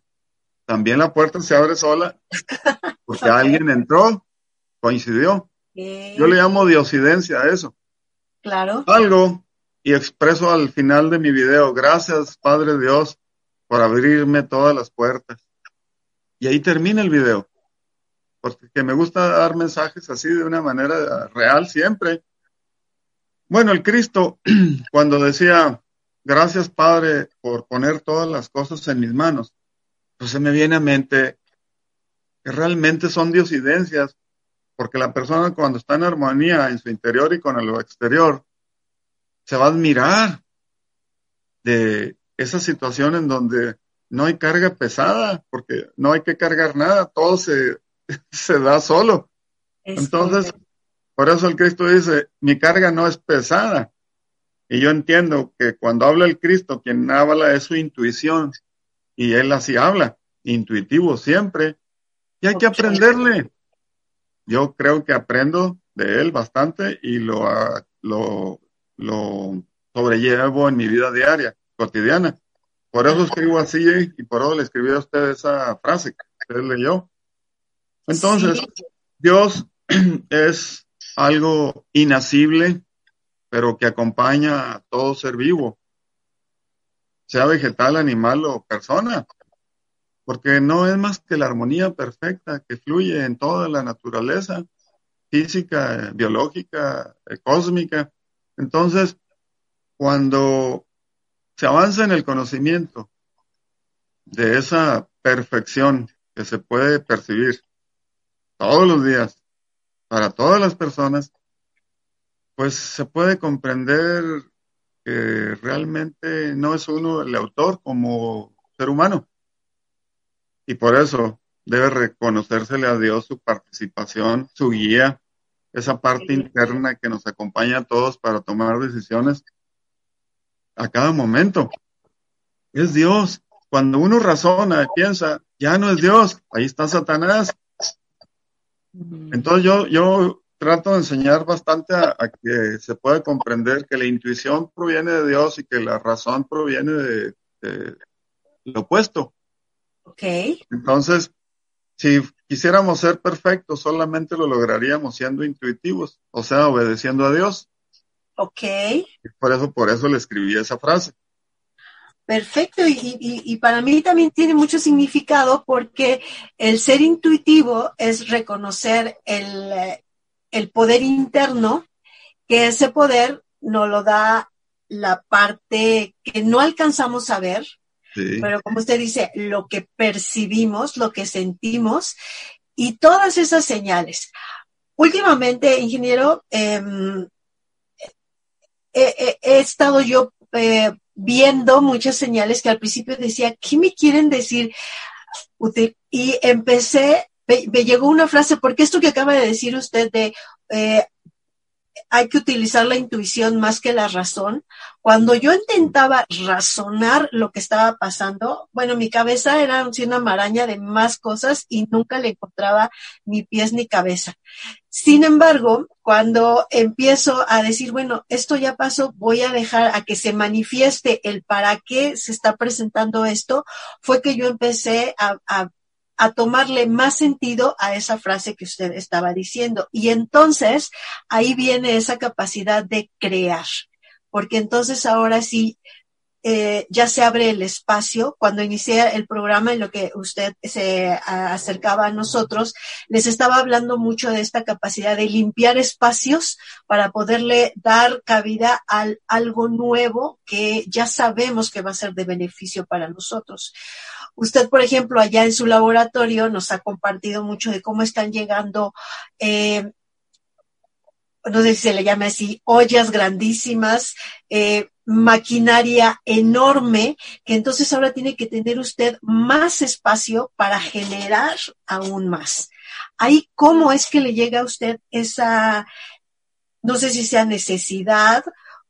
también la puerta se abre sola, porque alguien entró, coincidió. Yo le llamo diosidencia a eso. Claro. Algo y expreso al final de mi video, gracias Padre Dios por abrirme todas las puertas. Y ahí termina el video. Porque me gusta dar mensajes así de una manera real siempre. Bueno, el Cristo, cuando decía, gracias Padre por poner todas las cosas en mis manos, pues se me viene a mente que realmente son diosidencias, porque la persona cuando está en armonía en su interior y con lo exterior, se va a admirar de esa situación en donde no hay carga pesada, porque no hay que cargar nada, todo se, se da solo. Entonces, por eso el Cristo dice, mi carga no es pesada. Y yo entiendo que cuando habla el Cristo, quien habla es su intuición. Y él así habla, intuitivo siempre. Y hay que aprenderle. Yo creo que aprendo de él bastante y lo, ah, lo, lo sobrellevo en mi vida diaria, cotidiana. Por eso escribo así y por eso le escribí a usted esa frase que usted leyó. Entonces, Sí. Dios es algo inacible, pero que acompaña a todo ser vivo, sea vegetal, animal o persona, porque no es más que la armonía perfecta que fluye en toda la naturaleza física, biológica, eh, cósmica. Entonces, cuando se avanza en el conocimiento de esa perfección que se puede percibir todos los días para todas las personas, pues se puede comprender que realmente no es uno el autor como ser humano. Y por eso debe reconocérsele a Dios su participación, su guía, esa parte interna que nos acompaña a todos para tomar decisiones a cada momento. Es Dios. Cuando uno razona y piensa, ya no es Dios, ahí está Satanás. Entonces yo, yo trato de enseñar bastante a, a que se pueda comprender que la intuición proviene de Dios y que la razón proviene de, de lo opuesto. Ok. Entonces, si quisiéramos ser perfectos, solamente lo lograríamos siendo intuitivos, o sea, obedeciendo a Dios. Ok. Y por eso, por eso le escribí esa frase. Perfecto, y, y- y para mí también tiene mucho significado porque el ser intuitivo es reconocer el, el poder interno, que ese poder nos lo da la parte que no alcanzamos a ver, Sí. pero como usted dice, lo que percibimos, lo que sentimos y todas esas señales. Últimamente, ingeniero, em, he, estado yo eh, viendo muchas señales que al principio decía, ¿qué me quieren decir? Y empecé, me, llegó una frase, porque esto que acaba de decir usted de, eh, hay que utilizar la intuición más que la razón. Cuando yo intentaba razonar lo que estaba pasando, bueno, mi cabeza era una maraña de más cosas y nunca le encontraba ni pies ni cabeza. Sin embargo, cuando empiezo a decir, bueno, esto ya pasó, voy a dejar a que se manifieste el para qué se está presentando esto, fue que yo empecé a a tomarle más sentido a esa frase que usted estaba diciendo. Y entonces ahí viene esa capacidad de crear, porque entonces ahora sí eh, ya se abre el espacio. Cuando inicié el programa en lo que usted se acercaba a nosotros, les estaba hablando mucho de esta capacidad de limpiar espacios para poderle dar cabida a algo nuevo que ya sabemos que va a ser de beneficio para nosotros. Usted, por ejemplo, allá en su laboratorio nos ha compartido mucho de cómo están llegando, eh, no sé si se le llame así, ollas grandísimas, eh, maquinaria enorme, que entonces ahora tiene que tener usted más espacio para generar aún más. Ahí, ¿cómo es que le llega a usted esa, no sé si sea necesidad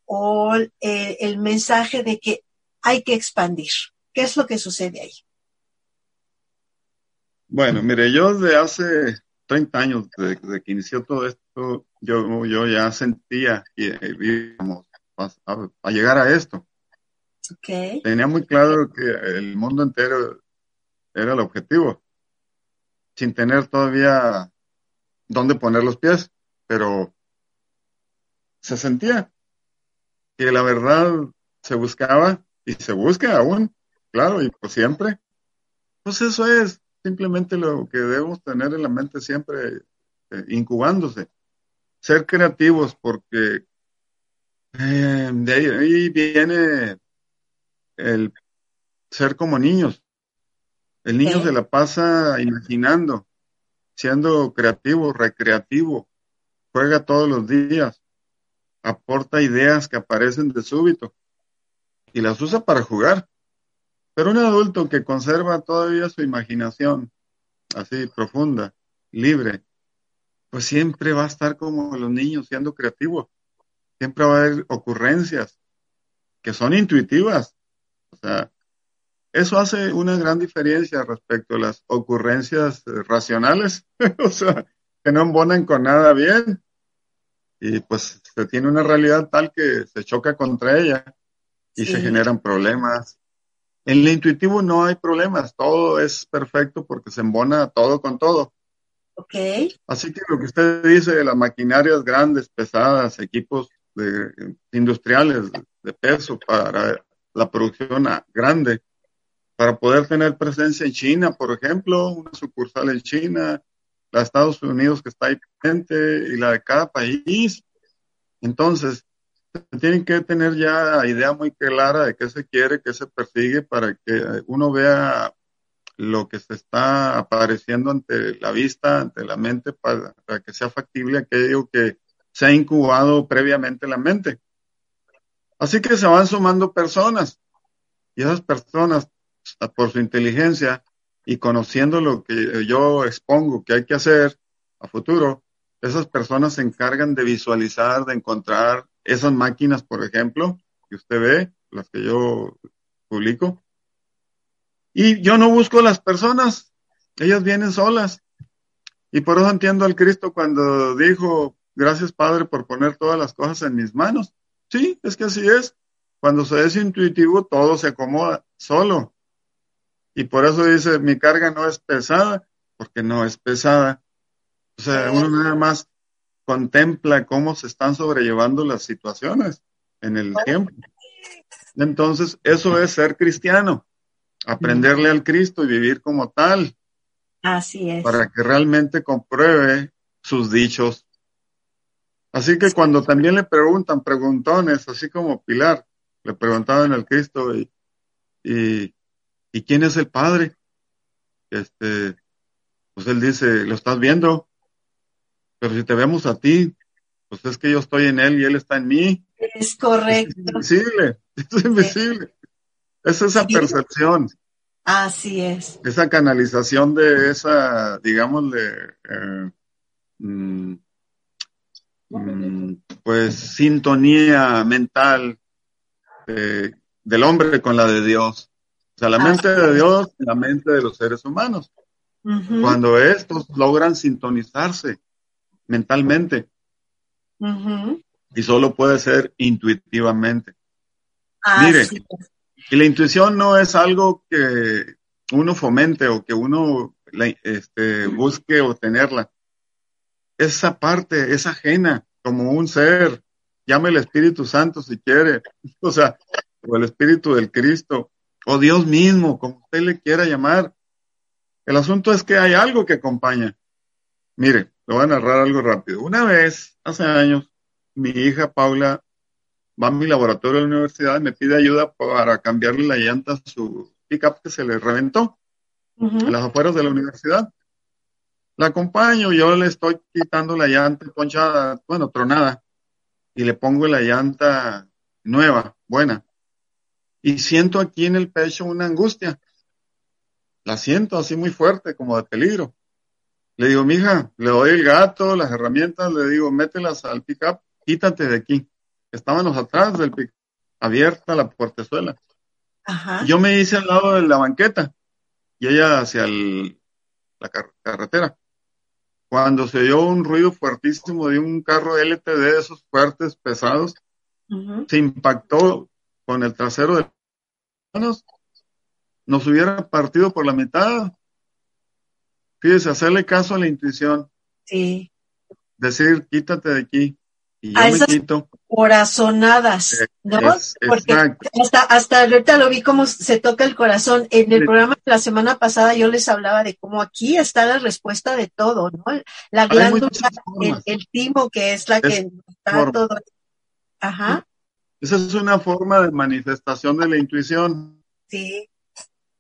o eh, el mensaje de que hay que expandir? ¿Qué es lo que sucede ahí? Bueno, mire, yo desde hace 30 años, desde, que inició todo esto, yo, yo ya sentía que íbamos a, llegar a esto. Okay. Tenía muy claro que el mundo entero era el objetivo, sin tener todavía dónde poner los pies, pero se sentía que la verdad se buscaba y se busca aún, claro, y pues siempre. Pues eso es, simplemente lo que debemos tener en la mente siempre eh, incubándose. Ser creativos porque eh, de ahí, viene el ser como niños. El niño se la pasa imaginando, siendo creativo, recreativo, juega todos los días, aporta ideas que aparecen de súbito y las usa para jugar. Pero un adulto que conserva todavía su imaginación así profunda, libre, pues siempre va a estar como los niños siendo creativo. Siempre va a haber ocurrencias que son intuitivas. O sea, eso hace una gran diferencia respecto a las ocurrencias eh, racionales, o sea, que no embonan con nada bien. Y pues se tiene una realidad tal que se choca contra ella y se generan problemas, en el intuitivo no hay problemas, todo es perfecto porque se embona todo con todo. Ok. Así que lo que usted dice, las maquinarias grandes, pesadas, equipos de, industriales de peso para la producción grande, para poder tener presencia en China, por ejemplo, una sucursal en China, la de Estados Unidos que está ahí presente y la de cada país. Entonces, tienen que tener ya idea muy clara de qué se quiere, qué se persigue para que uno vea lo que se está apareciendo ante la vista, ante la mente, para, que sea factible aquello que se ha incubado previamente en la mente. Así que se van sumando personas y esas personas, por su inteligencia y conociendo lo que yo expongo que hay que hacer a futuro, esas personas se encargan de visualizar, de encontrar esas máquinas, por ejemplo, que usted ve, las que yo publico. Y yo no busco las personas, ellas vienen solas. Y por eso entiendo al Cristo cuando dijo, gracias Padre por poner todas las cosas en mis manos. Sí, es que así es. Cuando se es intuitivo, todo se acomoda solo. Y por eso dice, mi carga no es pesada, porque no es pesada. O sea, uno nada más contempla cómo se están sobrellevando las situaciones en el tiempo. Entonces, eso es ser cristiano, aprenderle al Cristo y vivir como tal. Así es. Para que realmente compruebe sus dichos. Así que cuando también le preguntan preguntones, así como Pilar, le preguntaban al Cristo y, y, y quién es el Padre, este, pues él dice, ¿lo estás viendo? Pero si te vemos a ti, pues es que yo estoy en él y él está en mí. Es correcto. Es invisible, es invisible. Es esa percepción. Así es. Esa canalización de esa, digamos, de, eh, mm, mm, pues sintonía mental eh, del hombre con la de Dios. O sea, la mente de Dios y la mente de los seres humanos. Cuando estos logran sintonizarse mentalmente, y solo puede ser intuitivamente. Mire, y la intuición no es algo que uno fomente o que uno este, busque obtenerla. Esa parte es ajena, como un ser. Llame el Espíritu Santo si quiere. O sea, o el Espíritu del Cristo, o Dios mismo, como usted le quiera llamar. El asunto es que hay algo que acompaña. Mire, le voy a narrar algo rápido. Una vez, hace años, mi hija Paula va a mi laboratorio de la universidad y me pide ayuda para cambiarle la llanta a su pickup que se le reventó en las afueras de la universidad. La acompaño, yo le estoy quitando la llanta ponchada, bueno, tronada, y le pongo la llanta nueva, buena. Y siento aquí en el pecho una angustia. La siento así muy fuerte, como de peligro. Le digo, mija, le doy el gato, las herramientas, le digo, mételas al pickup, quítate de aquí. Estábamos atrás del pick, abierta la puertezuela. Ajá. Yo me hice al lado de la banqueta y ella hacia el- la car- carretera. Cuando se oyó un ruido fuertísimo de un carro LTD de esos fuertes, pesados, se impactó con el trasero de manos, nos hubiera partido por la mitad. Fíjese, hacerle caso a la intuición, Sí. decir, quítate de aquí, y yo A me esas quito. corazonadas, ¿no? Es- Porque exacto. hasta, hasta ahorita lo vi cómo se toca el corazón. En el Sí. programa de la semana pasada yo les hablaba de cómo aquí está la respuesta de todo, ¿no? La glándula, el, el timo, que es la que Es está forma. todo. Ajá, Esa es una forma de manifestación de la intuición. sí.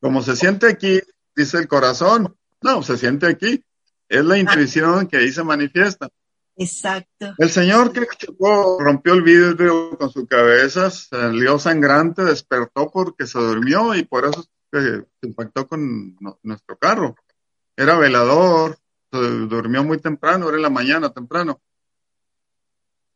Como se siente aquí, dice el corazón. No, se siente aquí. Es la intuición que ahí se manifiesta. Exacto. El señor que chocó, rompió el vidrio con su cabeza, salió sangrante, despertó porque se durmió y por eso se impactó con no- nuestro carro. Era velador, se durmió muy temprano, era en la mañana temprano.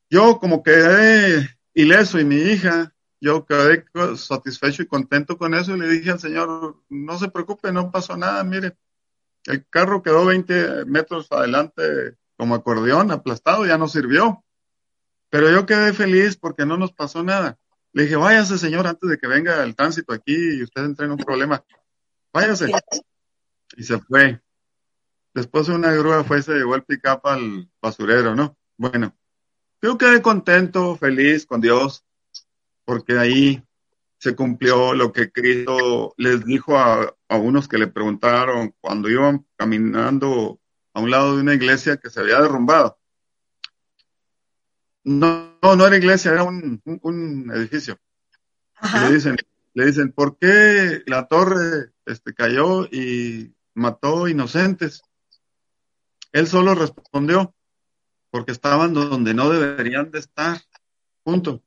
Yo como quedé ileso y mi hija, yo quedé satisfecho y contento con eso y le dije al señor, no se preocupe, no pasó nada, mire, el carro quedó 20 metros adelante como acordeón, aplastado, ya no sirvió. Pero yo quedé feliz porque no nos pasó nada. Le dije, váyase señor antes de que venga el tránsito aquí y usted entre en un problema. Váyase. Y se fue. Después una grúa fue y se llevó el pick-up al basurero, ¿no? Bueno, yo quedé contento, feliz con Dios, porque ahí se cumplió lo que Cristo les dijo a, a unos que le preguntaron cuando iban caminando a un lado de una iglesia que se había derrumbado. No, no, no era iglesia, era un, un- un edificio. Le dicen, le dicen, ¿por qué la torre este, cayó y mató inocentes? Él solo respondió, porque estaban donde no deberían de estar. Punto.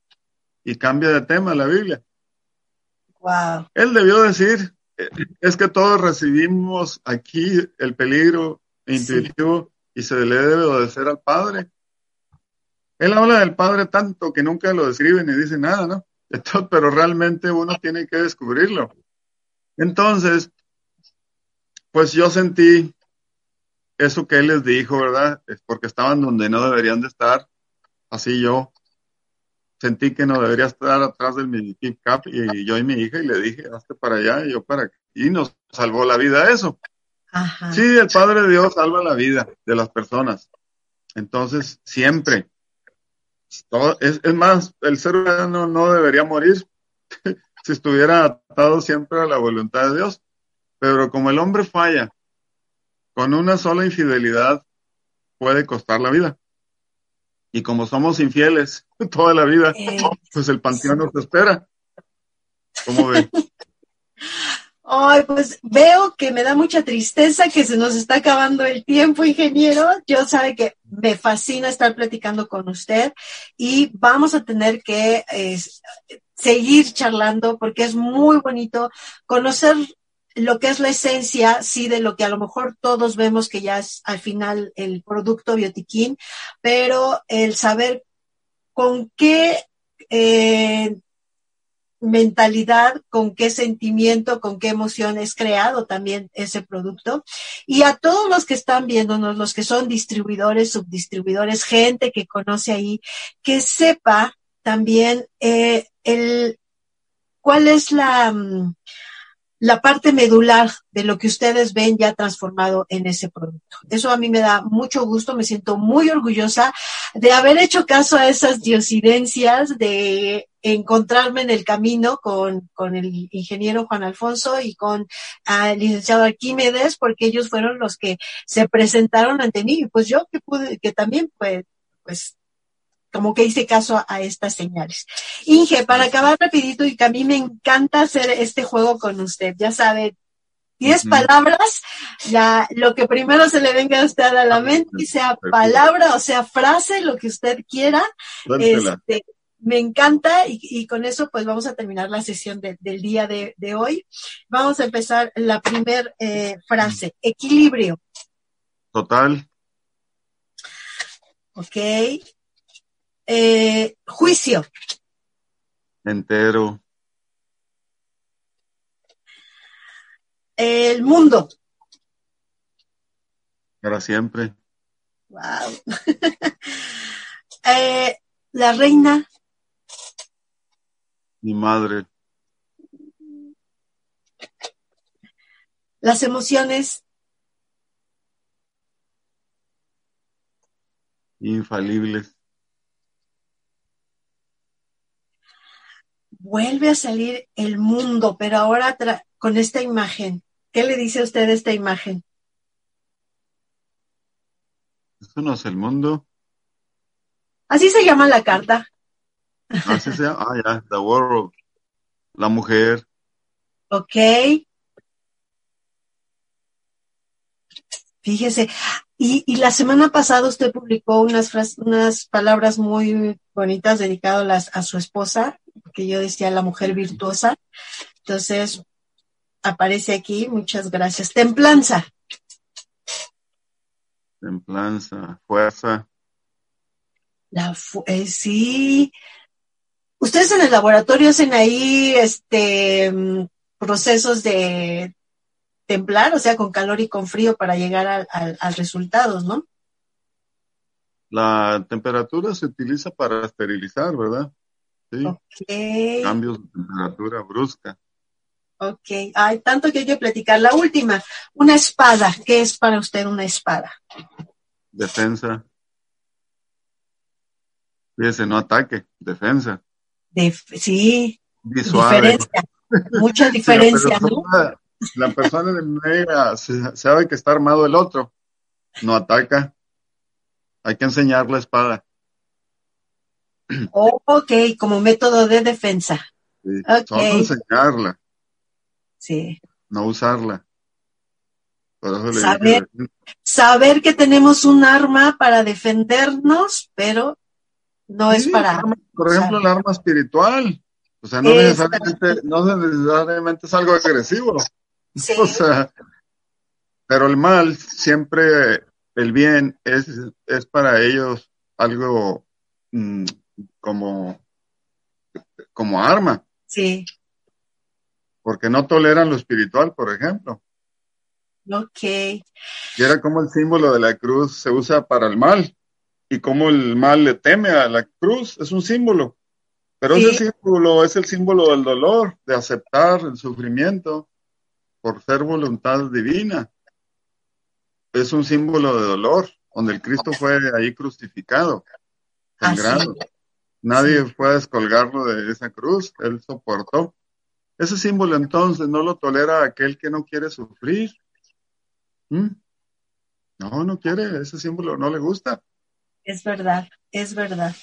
Y cambia de tema la Biblia. Él debió decir, eh, es que todos recibimos aquí el peligro intuitivo y se le debe obedecer al Padre. Él habla del Padre tanto que nunca lo describe ni dice nada, ¿no? Pero realmente uno tiene que descubrirlo. Entonces, pues yo sentí eso que él les dijo, ¿verdad? Es porque estaban donde no deberían de estar. Así yo sentí que no debería estar atrás de mi pick up y yo y mi hija y le dije, hazte para allá y yo para aquí. Y nos salvó la vida eso. Ajá. Sí, el Padre de Dios salva la vida de las personas. Entonces, siempre. Todo- es, es más, el ser humano no debería morir si estuviera atado siempre a la voluntad de Dios. Pero como el hombre falla, con una sola infidelidad puede costar la vida. Y como somos infieles toda la vida, pues el panteón nos espera. ¿Cómo ve? Ay, pues veo que me da mucha tristeza que se nos está acabando el tiempo, ingeniero. Yo sabe que me fascina estar platicando con usted y vamos a tener que eh, seguir charlando porque es muy bonito conocer lo que es la esencia, sí, de lo que a lo mejor todos vemos que ya es al final el producto biotiquín, pero el saber con qué eh, mentalidad, con qué sentimiento, con qué emoción es creado también ese producto. Y a todos los que están viéndonos, los que son distribuidores, subdistribuidores, gente que conoce ahí, que sepa también eh, el, cuál es la, mm, la parte medular de lo que ustedes ven ya transformado en ese producto. Eso a mí me da mucho gusto, me siento muy orgullosa de haber hecho caso a esas diosidencias, de encontrarme en el camino con, con el ingeniero Juan Alfonso y con ah, el licenciado Arquímedes, porque ellos fueron los que se presentaron ante mí, y pues yo que pude, que también pues, pues como que hice caso a estas señales. Inge, para acabar rapidito y que a mí me encanta hacer este juego con usted, ya sabe, diez palabras, ya lo que primero se le venga a usted a la mente, sea palabra o sea frase, lo que usted quiera, este, me encanta y, y, con eso pues vamos a terminar la sesión de, del día de, de, hoy. Vamos a empezar la primer eh, frase, equilibrio. Total. Ok. Eh, juicio. Entero. El mundo. Para siempre. Wow. eh, la reina. Mi madre. Las emociones. Infalibles. Vuelve a salir el mundo, pero ahora con esta imagen. ¿Qué le dice a usted esta imagen? Eso no es el mundo. Así se llama la carta. Así se llama. Ah, ya, The World. La mujer. Ok. Fíjese. Y, y la semana pasada usted publicó unas, unas palabras muy bonitas dedicadas a su esposa que yo decía la mujer virtuosa. Entonces, aparece aquí, muchas gracias. Templanza. Templanza, fuerza. La fu eh, sí. Ustedes en el laboratorio hacen ahí este procesos de templar, o sea, con calor y con frío para llegar al, al, al resultado, ¿no? La temperatura se utiliza para esterilizar, ¿verdad? Sí. Okay. Cambios de temperatura brusca. Ok, hay tanto que hay que platicar. La última, una espada. ¿Qué es para usted una espada? Defensa. Fíjese, no ataque, defensa. Def sí, Visual. diferencia. Mucha diferencia, la persona, ¿no? La persona de negra sabe que está armado el otro, no ataca. Hay que enseñar la espada. Oh, ok, como método de defensa. Sí. Ok. Solo enseñarla, Sí. no usarla. Por eso le Saber, saber que tenemos un arma para defendernos, pero no es para. Por ejemplo, el arma espiritual. O sea, no Es- necesariamente, no necesariamente es algo agresivo. Sí. O sea, pero el mal siempre, el bien es, es para ellos algo mm, como, como arma, Sí, porque no toleran lo espiritual, por ejemplo. ok. Y era como el símbolo de la cruz se usa para el mal y como el mal le teme a la cruz, es un símbolo. Pero Sí. ese símbolo es el símbolo del dolor, de aceptar el sufrimiento por ser voluntad divina. Es un símbolo de dolor, donde el Cristo fue ahí crucificado, Así Nadie fue a descolgarlo de esa cruz, él soportó. Ese símbolo entonces no lo tolera aquel que no quiere sufrir. ¿Mm? No, no quiere, ese símbolo no le gusta. Es verdad, es verdad.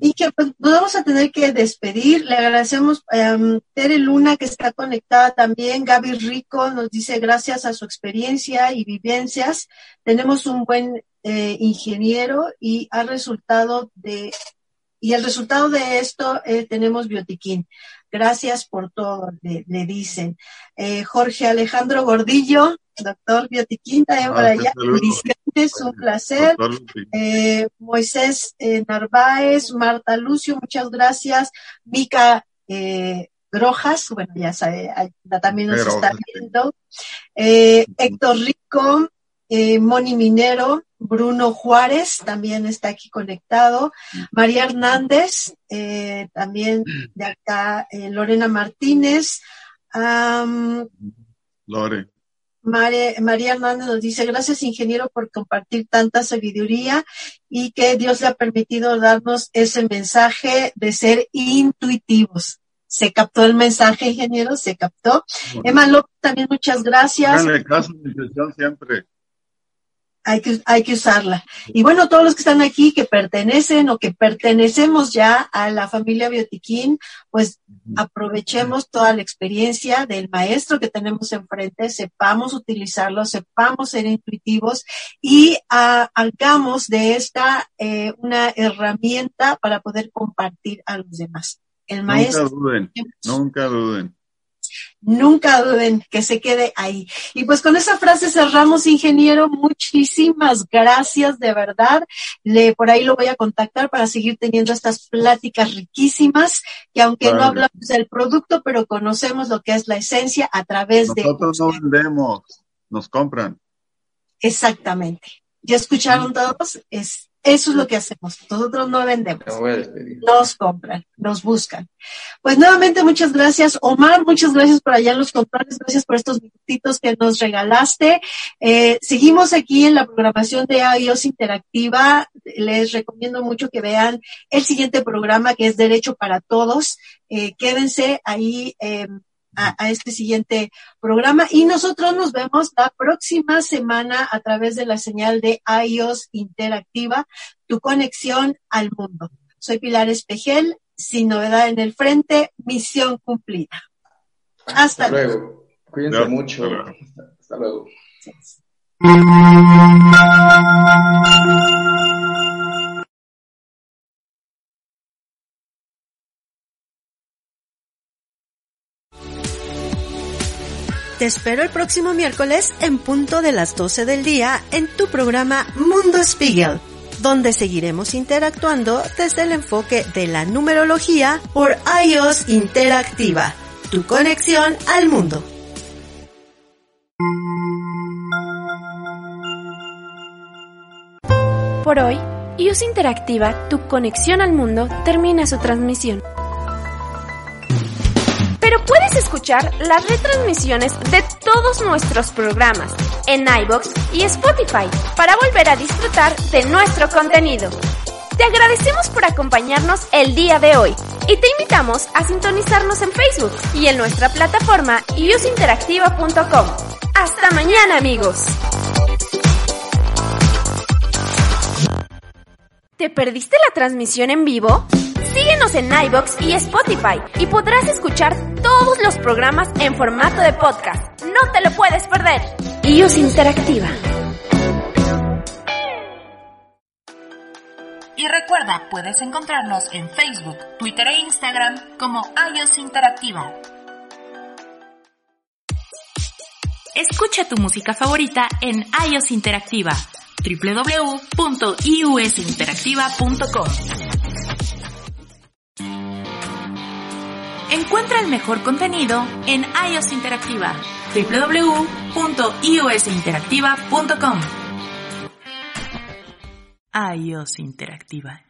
Y que pues, nos vamos a tener que despedir. Le agradecemos a um, Tere Luna que está conectada también. Gaby Rico nos dice gracias a su experiencia y vivencias. Tenemos un buen eh, ingeniero y ha resultado de y el resultado de esto eh, tenemos biotiquín. Gracias por todo, le, le dicen. Eh, Jorge Alejandro Gordillo, doctor Biotiquín, también por Ah, allá. qué saludo. Bendiciones, un placer. Eh, Moisés Narváez, Marta Lucio, muchas gracias. Mica Grojas, bueno, ya sabe, también nos está viendo. Héctor Rico, Moni Minero, Bruno Juárez también está aquí conectado. María Hernández, eh, también de acá, eh, Lorena Martínez. Lore. Mare- María Hernández nos dice, gracias ingeniero por compartir tanta sabiduría y que Dios le ha permitido darnos ese mensaje de ser intuitivos. Se captó el mensaje, ingeniero, se captó. Emma López, también muchas gracias. Háganle caso a mi intuición siempre. Hay que, hay que usarla. Y bueno, todos los que están aquí que pertenecen o que pertenecemos ya a la familia Biotiquín, pues aprovechemos toda la experiencia del maestro que tenemos enfrente, sepamos utilizarlo, sepamos ser intuitivos y ah, hagamos de esta eh, una herramienta para poder compartir a los demás. El Nunca maestro duden, nunca duden. Nunca duden que se quede ahí. Y pues con esa frase cerramos, ingeniero. Muchísimas gracias, de verdad. Le, por ahí lo voy a contactar para seguir teniendo estas pláticas riquísimas, que aunque no hablamos del producto, pero conocemos lo que es la esencia a través de... Nosotros no vendemos, nos compran. Exactamente. ¿Ya escucharon todos? Es, eso es lo que hacemos. Nosotros no vendemos. Nos compran, nos buscan. Pues nuevamente muchas gracias, Omar, muchas gracias por allá en los controles, gracias por estos minutitos que nos regalaste. Eh, seguimos aquí en la programación de iOS Interactiva. Les recomiendo mucho que vean el siguiente programa que es Derecho para Todos. Eh, quédense ahí. eh, a, a este siguiente programa y nosotros nos vemos la próxima semana a través de la señal de iOS Interactiva, tu conexión al mundo. Soy Pilar Espejel, sin novedad en el frente, misión cumplida. Hasta Hasta luego. luego. Cuídense mucho. Hasta luego. Te espero el próximo miércoles en punto de las 12 del día en tu programa Mundo Spiegel, donde seguiremos interactuando desde el enfoque de la numerología por iOS Interactiva, tu conexión al mundo. Por hoy, IUS Interactiva, tu conexión al mundo, termina su transmisión. Pero puedes escuchar las retransmisiones de todos nuestros programas en iBox y Spotify para volver a disfrutar de nuestro contenido. Te agradecemos por acompañarnos el día de hoy y te invitamos a sintonizarnos en Facebook y en nuestra plataforma iusinteractiva.com. Hasta mañana amigos. ¿Te perdiste la transmisión en vivo? Síguenos en iBox y Spotify y podrás escuchar todos los programas en formato de podcast. No te lo puedes perder. iOS Interactiva. Y recuerda, puedes encontrarnos en Facebook, Twitter e Instagram como iOS Interactiva. Escucha tu música favorita en iOS Interactiva www.iusinteractiva.com Encuentra el mejor contenido en iOS Interactiva www.iusinteractiva.com iOS Interactiva